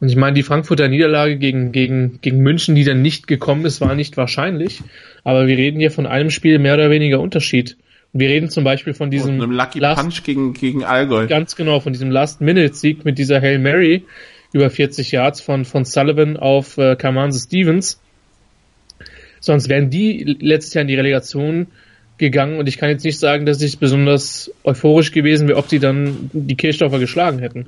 Und ich meine, die Frankfurter Niederlage gegen, gegen, gegen München, die dann nicht gekommen ist, war nicht wahrscheinlich. Aber wir reden hier von einem Spiel mehr oder weniger Unterschied. Wir reden zum Beispiel von diesem einem Lucky Last, Punch gegen, gegen Allgäu. Ganz genau, von diesem Last-Minute-Sieg mit dieser Hail Mary über 40 Yards von, von Sullivan auf äh, Kamanse Stevens. Sonst wären die letztes Jahr in die Relegation gegangen und ich kann jetzt nicht sagen, dass ich besonders euphorisch gewesen wäre, ob sie dann die Kirchdorfer geschlagen hätten.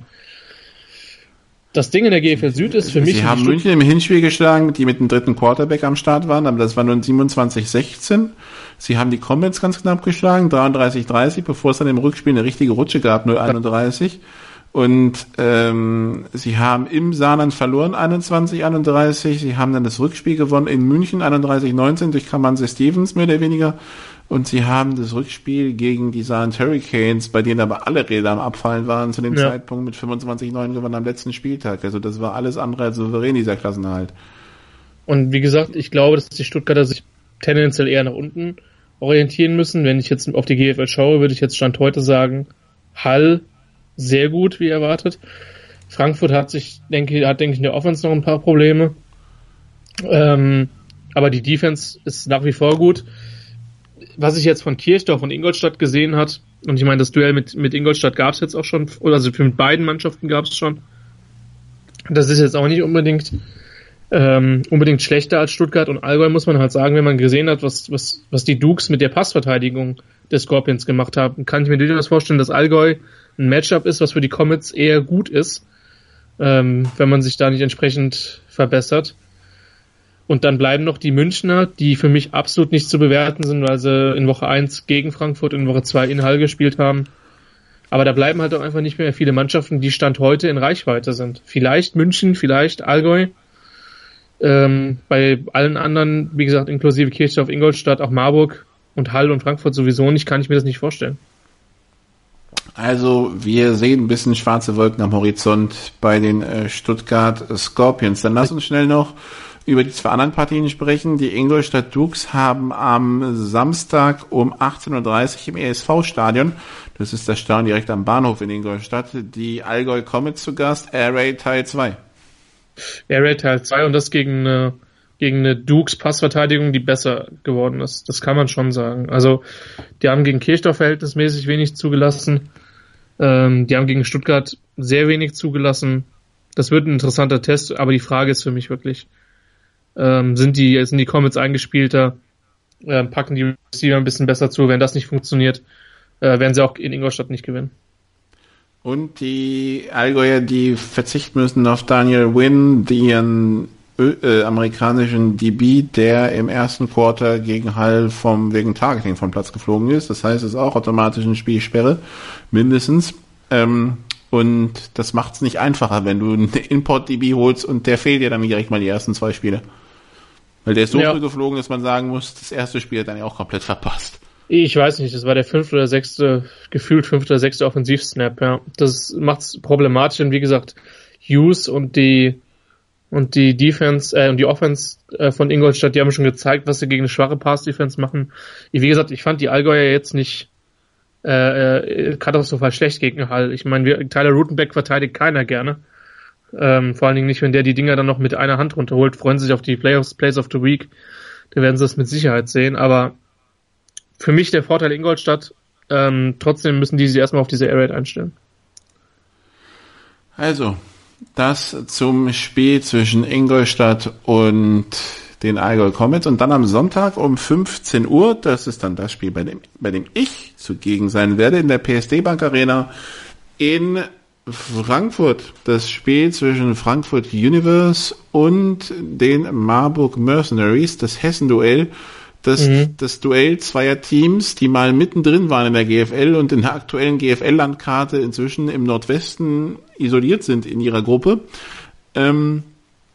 Das Ding in der GFL Süd ist für mich. Sie haben München im Hinspiel geschlagen, die mit dem dritten Quarterback am Start waren, aber das war nur 27-16. Sie haben die Comets ganz knapp geschlagen, 33-30, bevor es dann im Rückspiel eine richtige Rutsche gab, 0-31. Und ähm, sie haben im Saarland verloren, 21-31. Sie haben dann das Rückspiel gewonnen in München, 31-19 durch Kamanse Stevens, mehr oder weniger. Und sie haben das Rückspiel gegen die Saarland Hurricanes, bei denen aber alle Räder am Abfallen waren, zu dem ja. Zeitpunkt mit 25-9 gewonnen am letzten Spieltag. Also das war alles andere als souverän, dieser Klassenhalt. Und wie gesagt, ich glaube, dass die Stuttgarter sich tendenziell eher nach unten orientieren müssen. Wenn ich jetzt auf die GFL schaue, würde ich jetzt Stand heute sagen, Hall sehr gut, wie erwartet. Frankfurt hat sich, denke, hat, denke ich, in der Offense noch ein paar Probleme. Ähm, aber die Defense ist nach wie vor gut was ich jetzt von Kirchdorf und Ingolstadt gesehen hat, und ich meine, das Duell mit, mit Ingolstadt gab es jetzt auch schon, oder also mit beiden Mannschaften gab es schon. Das ist jetzt auch nicht unbedingt ähm, unbedingt schlechter als Stuttgart und Allgäu, muss man halt sagen, wenn man gesehen hat, was, was, was die Dukes mit der Passverteidigung des Scorpions gemacht haben, kann ich mir durchaus vorstellen, dass Allgäu ein Matchup ist, was für die Comets eher gut ist, ähm, wenn man sich da nicht entsprechend verbessert. Und dann bleiben noch die Münchner, die für mich absolut nicht zu bewerten sind, weil sie in Woche 1 gegen Frankfurt in Woche 2 in Hall gespielt haben. Aber da bleiben halt auch einfach nicht mehr viele Mannschaften, die Stand heute in Reichweite sind. Vielleicht München, vielleicht Allgäu. Ähm, bei allen anderen, wie gesagt, inklusive Kirchdorf, Ingolstadt, auch Marburg und Hall und Frankfurt sowieso nicht, kann ich mir das nicht vorstellen. Also wir sehen ein bisschen schwarze Wolken am Horizont bei den äh, Stuttgart Scorpions. Dann lass uns schnell noch über die zwei anderen Partien sprechen. Die Ingolstadt Dukes haben am Samstag um 18.30 Uhr im ESV-Stadion, das ist das Stadion direkt am Bahnhof in Ingolstadt, die Allgäu Comets zu Gast, Air Raid Teil 2. Air Raid Teil 2 und das gegen eine, gegen eine Dukes Passverteidigung, die besser geworden ist. Das kann man schon sagen. Also, die haben gegen Kirchdorf verhältnismäßig wenig zugelassen. Ähm, die haben gegen Stuttgart sehr wenig zugelassen. Das wird ein interessanter Test, aber die Frage ist für mich wirklich, ähm, sind die, sind die Comets eingespielter, äh, packen die Receiver ein bisschen besser zu. Wenn das nicht funktioniert, äh, werden sie auch in Ingolstadt nicht gewinnen. Und die Allgäuer, die verzichten müssen auf Daniel Wynn, ihren äh, amerikanischen DB, der im ersten Quarter gegen Hall vom wegen Targeting vom Platz geflogen ist. Das heißt, es ist auch automatisch eine Spielsperre, mindestens. Ähm, und das macht es nicht einfacher, wenn du einen Import-DB holst und der fehlt dir dann direkt mal die ersten zwei Spiele. Weil der ist so ja. früh geflogen, dass man sagen muss, das erste Spiel hat dann ja auch komplett verpasst. Ich weiß nicht, das war der fünfte oder sechste, gefühlt fünfte oder sechste Offensivsnap, ja. Das macht's problematisch und wie gesagt, Hughes und die und die Defense äh, und die Offense äh, von Ingolstadt, die haben schon gezeigt, was sie gegen eine schwache Pass-Defense machen. Wie gesagt, ich fand die Allgäuer jetzt nicht äh, äh, katastrophal schlecht gegen Hall. Ich meine, Tyler Rutenbeck verteidigt keiner gerne. Ähm, vor allen Dingen nicht, wenn der die Dinger dann noch mit einer Hand runterholt, freuen sie sich auf die Playoffs, Plays of the Week. Da werden sie das mit Sicherheit sehen. Aber für mich der Vorteil Ingolstadt, ähm, trotzdem müssen die sich erstmal auf diese Air Raid einstellen. Also, das zum Spiel zwischen Ingolstadt und den Allgäu Comets und dann am Sonntag um 15 Uhr, das ist dann das Spiel, bei dem, bei dem ich zugegen sein werde, in der PSD Bank Arena in Frankfurt, das Spiel zwischen Frankfurt Universe und den Marburg Mercenaries, das Hessen-Duell. Das, mhm. das Duell zweier Teams, die mal mittendrin waren in der GFL und in der aktuellen GFL-Landkarte inzwischen im Nordwesten isoliert sind in ihrer Gruppe. Ähm,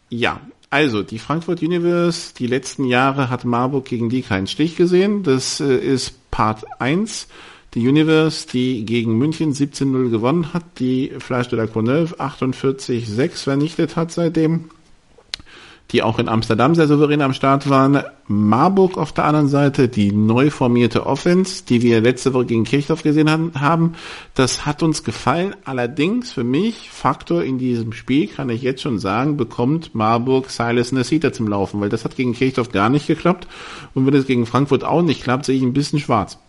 ja, also die Frankfurt Universe, die letzten Jahre hat Marburg gegen die keinen Stich gesehen. Das äh, ist Part 1. Die Universe, die gegen München 17-0 gewonnen hat, die Fleisch de la Courneuve 48-6 vernichtet hat seitdem die auch in Amsterdam sehr souverän am Start waren. Marburg auf der anderen Seite, die neu formierte Offense, die wir letzte Woche gegen Kirchdorf gesehen haben. Das hat uns gefallen. Allerdings für mich, Faktor in diesem Spiel, kann ich jetzt schon sagen, bekommt Marburg Silas Nasita zum Laufen, weil das hat gegen Kirchdorf gar nicht geklappt. Und wenn es gegen Frankfurt auch nicht klappt, sehe ich ein bisschen schwarz.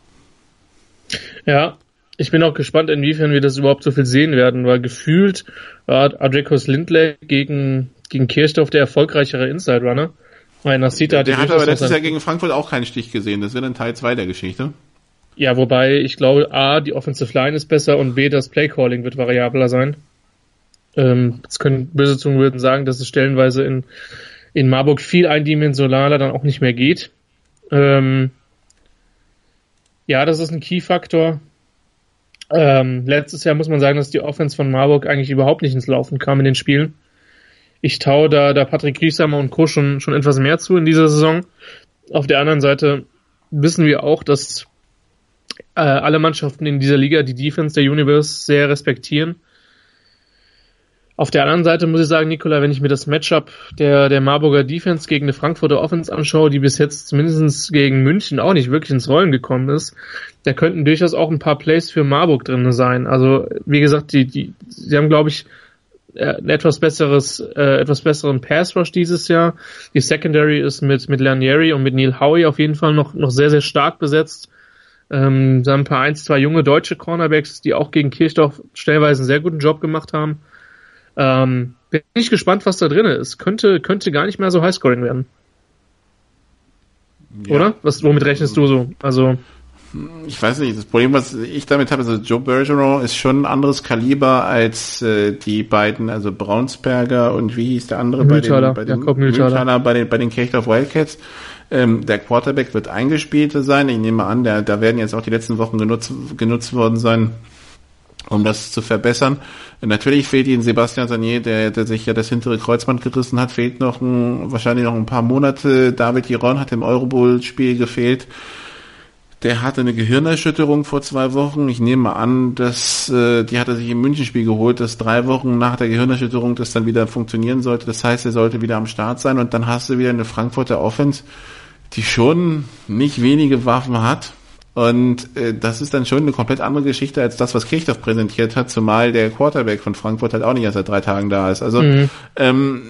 Ja, ich bin auch gespannt, inwiefern wir das überhaupt so viel sehen werden, weil gefühlt war Adrekos Lindley gegen gegen Kirchdorf der erfolgreichere Inside Runner. Weil Nasita der hat aber letztes Jahr gegen Frankfurt auch keinen Stich gesehen. Das wäre dann Teil 2 der Geschichte. Ja, wobei ich glaube, A, die Offensive Line ist besser und B, das Playcalling wird variabler sein. Ähm, jetzt können böse Zungen würden sagen, dass es stellenweise in, in Marburg viel eindimensionaler dann auch nicht mehr geht. Ähm, ja, das ist ein Key-Faktor. Ähm, letztes Jahr muss man sagen, dass die Offense von Marburg eigentlich überhaupt nicht ins Laufen kam in den Spielen. Ich traue da, da Patrick Grieshammer und Co. schon, schon etwas mehr zu in dieser Saison. Auf der anderen Seite wissen wir auch, dass äh, alle Mannschaften in dieser Liga die Defense der Universe sehr respektieren. Auf der anderen Seite muss ich sagen, Nikola, wenn ich mir das Matchup der, der Marburger Defense gegen eine Frankfurter Offense anschaue, die bis jetzt zumindest gegen München auch nicht wirklich ins Rollen gekommen ist, da könnten durchaus auch ein paar Plays für Marburg drin sein. Also, wie gesagt, die, die, sie haben, glaube ich, äh, ein etwas besseres, äh, etwas besseren Pass Rush dieses Jahr. Die Secondary ist mit, mit Lanieri und mit Neil Howie auf jeden Fall noch, noch sehr, sehr stark besetzt. Ähm, da haben ein paar eins, zwei junge deutsche Cornerbacks, die auch gegen Kirchdorf stellenweise einen sehr guten Job gemacht haben. Ähm, bin ich gespannt, was da drin ist. Könnte, könnte gar nicht mehr so Highscoring werden. Ja. Oder? Was, womit rechnest du so? Also ich weiß nicht, das Problem, was ich damit habe, also Joe Bergeron ist schon ein anderes Kaliber als äh, die beiden, also Braunsberger und wie hieß der andere Mühltaler, bei den, bei den Mühltaler. bei den, bei den Kirchdorf Wildcats. Ähm, der Quarterback wird eingespielt sein. Ich nehme an, der, da werden jetzt auch die letzten Wochen genutzt, genutzt worden sein, um das zu verbessern. Natürlich fehlt ihnen Sebastian Sanier, der, der sich ja das hintere Kreuzband gerissen hat, fehlt noch ein, wahrscheinlich noch ein paar Monate. David Giron hat im Eurobowl-Spiel gefehlt. Der hatte eine Gehirnerschütterung vor zwei Wochen. Ich nehme an, dass äh, die hat er sich im Münchenspiel geholt, dass drei Wochen nach der Gehirnerschütterung das dann wieder funktionieren sollte. Das heißt, er sollte wieder am Start sein und dann hast du wieder eine Frankfurter Offense, die schon nicht wenige Waffen hat. Und äh, das ist dann schon eine komplett andere Geschichte als das, was Kirchdorf präsentiert hat, zumal der Quarterback von Frankfurt halt auch nicht erst seit drei Tagen da ist. Also mhm. ähm,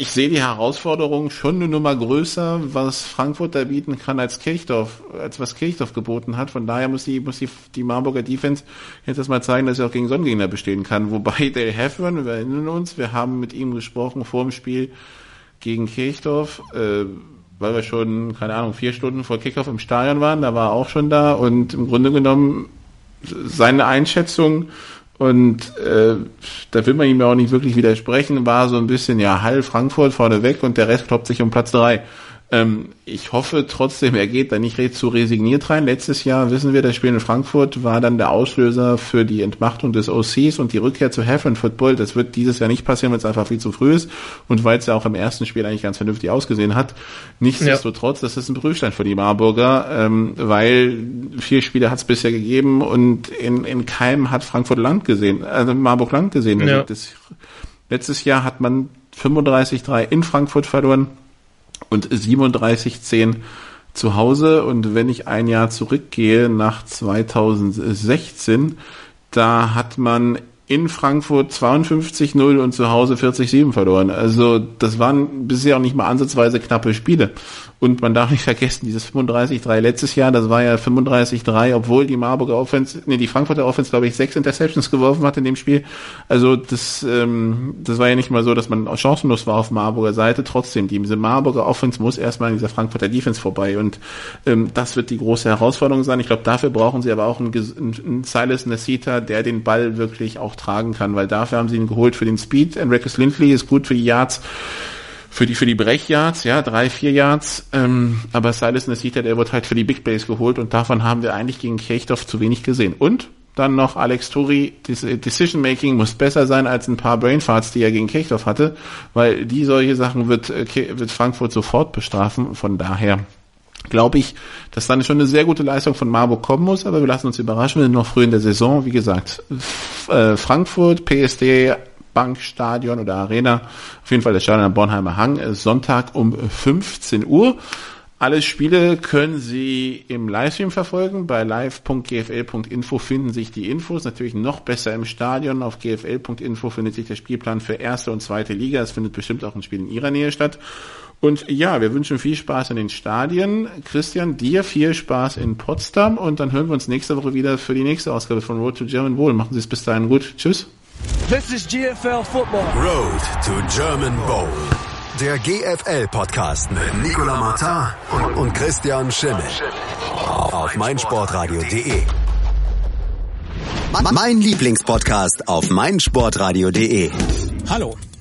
ich sehe die Herausforderung schon eine Nummer größer, was Frankfurt da bieten kann als Kirchdorf, als was Kirchdorf geboten hat. Von daher muss die, muss die, die Marburger Defense jetzt erstmal zeigen, dass sie auch gegen Sonnengegner bestehen kann. Wobei Dale Heffern, wir erinnern uns, wir haben mit ihm gesprochen vor dem Spiel gegen Kirchdorf, äh, weil wir schon, keine Ahnung, vier Stunden vor Kickoff im Stadion waren, da war er auch schon da und im Grunde genommen seine Einschätzung und äh, da will man ihm ja auch nicht wirklich widersprechen, war so ein bisschen, ja, Hall Frankfurt vorne weg und der Rest kloppt sich um Platz drei. Ähm, ich hoffe trotzdem, er geht da nicht zu resigniert rein. Letztes Jahr, wissen wir, das Spiel in Frankfurt war dann der Auslöser für die Entmachtung des OCs und die Rückkehr zu Heaven Football. Das wird dieses Jahr nicht passieren, weil es einfach viel zu früh ist und weil es ja auch im ersten Spiel eigentlich ganz vernünftig ausgesehen hat. Nichtsdestotrotz, ja. das ist ein Prüfstein für die Marburger, ähm, weil vier Spiele hat es bisher gegeben und in, in keinem hat Frankfurt Land gesehen, also Marburg Land gesehen. Ja. Das, letztes Jahr hat man 35-3 in Frankfurt verloren und 37,10 zu Hause. Und wenn ich ein Jahr zurückgehe nach 2016, da hat man in Frankfurt 52-0 und zu Hause 40-7 verloren. Also das waren bisher auch nicht mal ansatzweise knappe Spiele. Und man darf nicht vergessen, dieses 35-3 letztes Jahr, das war ja 35-3, obwohl die Marburger Offense, nee, die Frankfurter Offense, glaube ich, sechs Interceptions geworfen hat in dem Spiel. Also das, ähm, das war ja nicht mal so, dass man chancenlos war auf Marburger Seite. Trotzdem, diese Marburger Offense muss erstmal in dieser Frankfurter Defense vorbei. Und ähm, das wird die große Herausforderung sein. Ich glaube, dafür brauchen sie aber auch einen, einen Silas Nasita, der den Ball wirklich auch tragen kann, weil dafür haben sie ihn geholt für den Speed. Enriquez Lindley ist gut für die Yards für die, für die Brechyards, ja, drei, vier Yards, ähm, aber Silas Nasita, der wird halt für die Big Base geholt und davon haben wir eigentlich gegen Kirchdorf zu wenig gesehen. Und dann noch Alex Turi, Decision Making muss besser sein als ein paar Brainfarts, die er gegen Kirchdorf hatte, weil die solche Sachen wird, äh, wird Frankfurt sofort bestrafen. Von daher glaube ich, dass dann schon eine sehr gute Leistung von Marburg kommen muss, aber wir lassen uns überraschen, wir sind noch früh in der Saison. Wie gesagt, äh, Frankfurt, PSD, Bankstadion oder Arena, auf jeden Fall das Stadion am Bornheimer Hang, Sonntag um 15 Uhr. Alle Spiele können Sie im Livestream verfolgen. Bei live.gfl.info finden sich die Infos. Natürlich noch besser im Stadion. Auf gfl.info findet sich der Spielplan für erste und zweite Liga. Es findet bestimmt auch ein Spiel in Ihrer Nähe statt. Und ja, wir wünschen viel Spaß in den Stadien. Christian, dir viel Spaß in Potsdam und dann hören wir uns nächste Woche wieder für die nächste Ausgabe von Road to German Bowl. Machen Sie es bis dahin gut. Tschüss. This is GFL Football. Road to German Bowl. Der GFL-Podcast mit Nicola Martin und, und Christian Schimmel. Auf meinsportradio.de. Mein Lieblingspodcast auf meinsportradio.de. Hallo.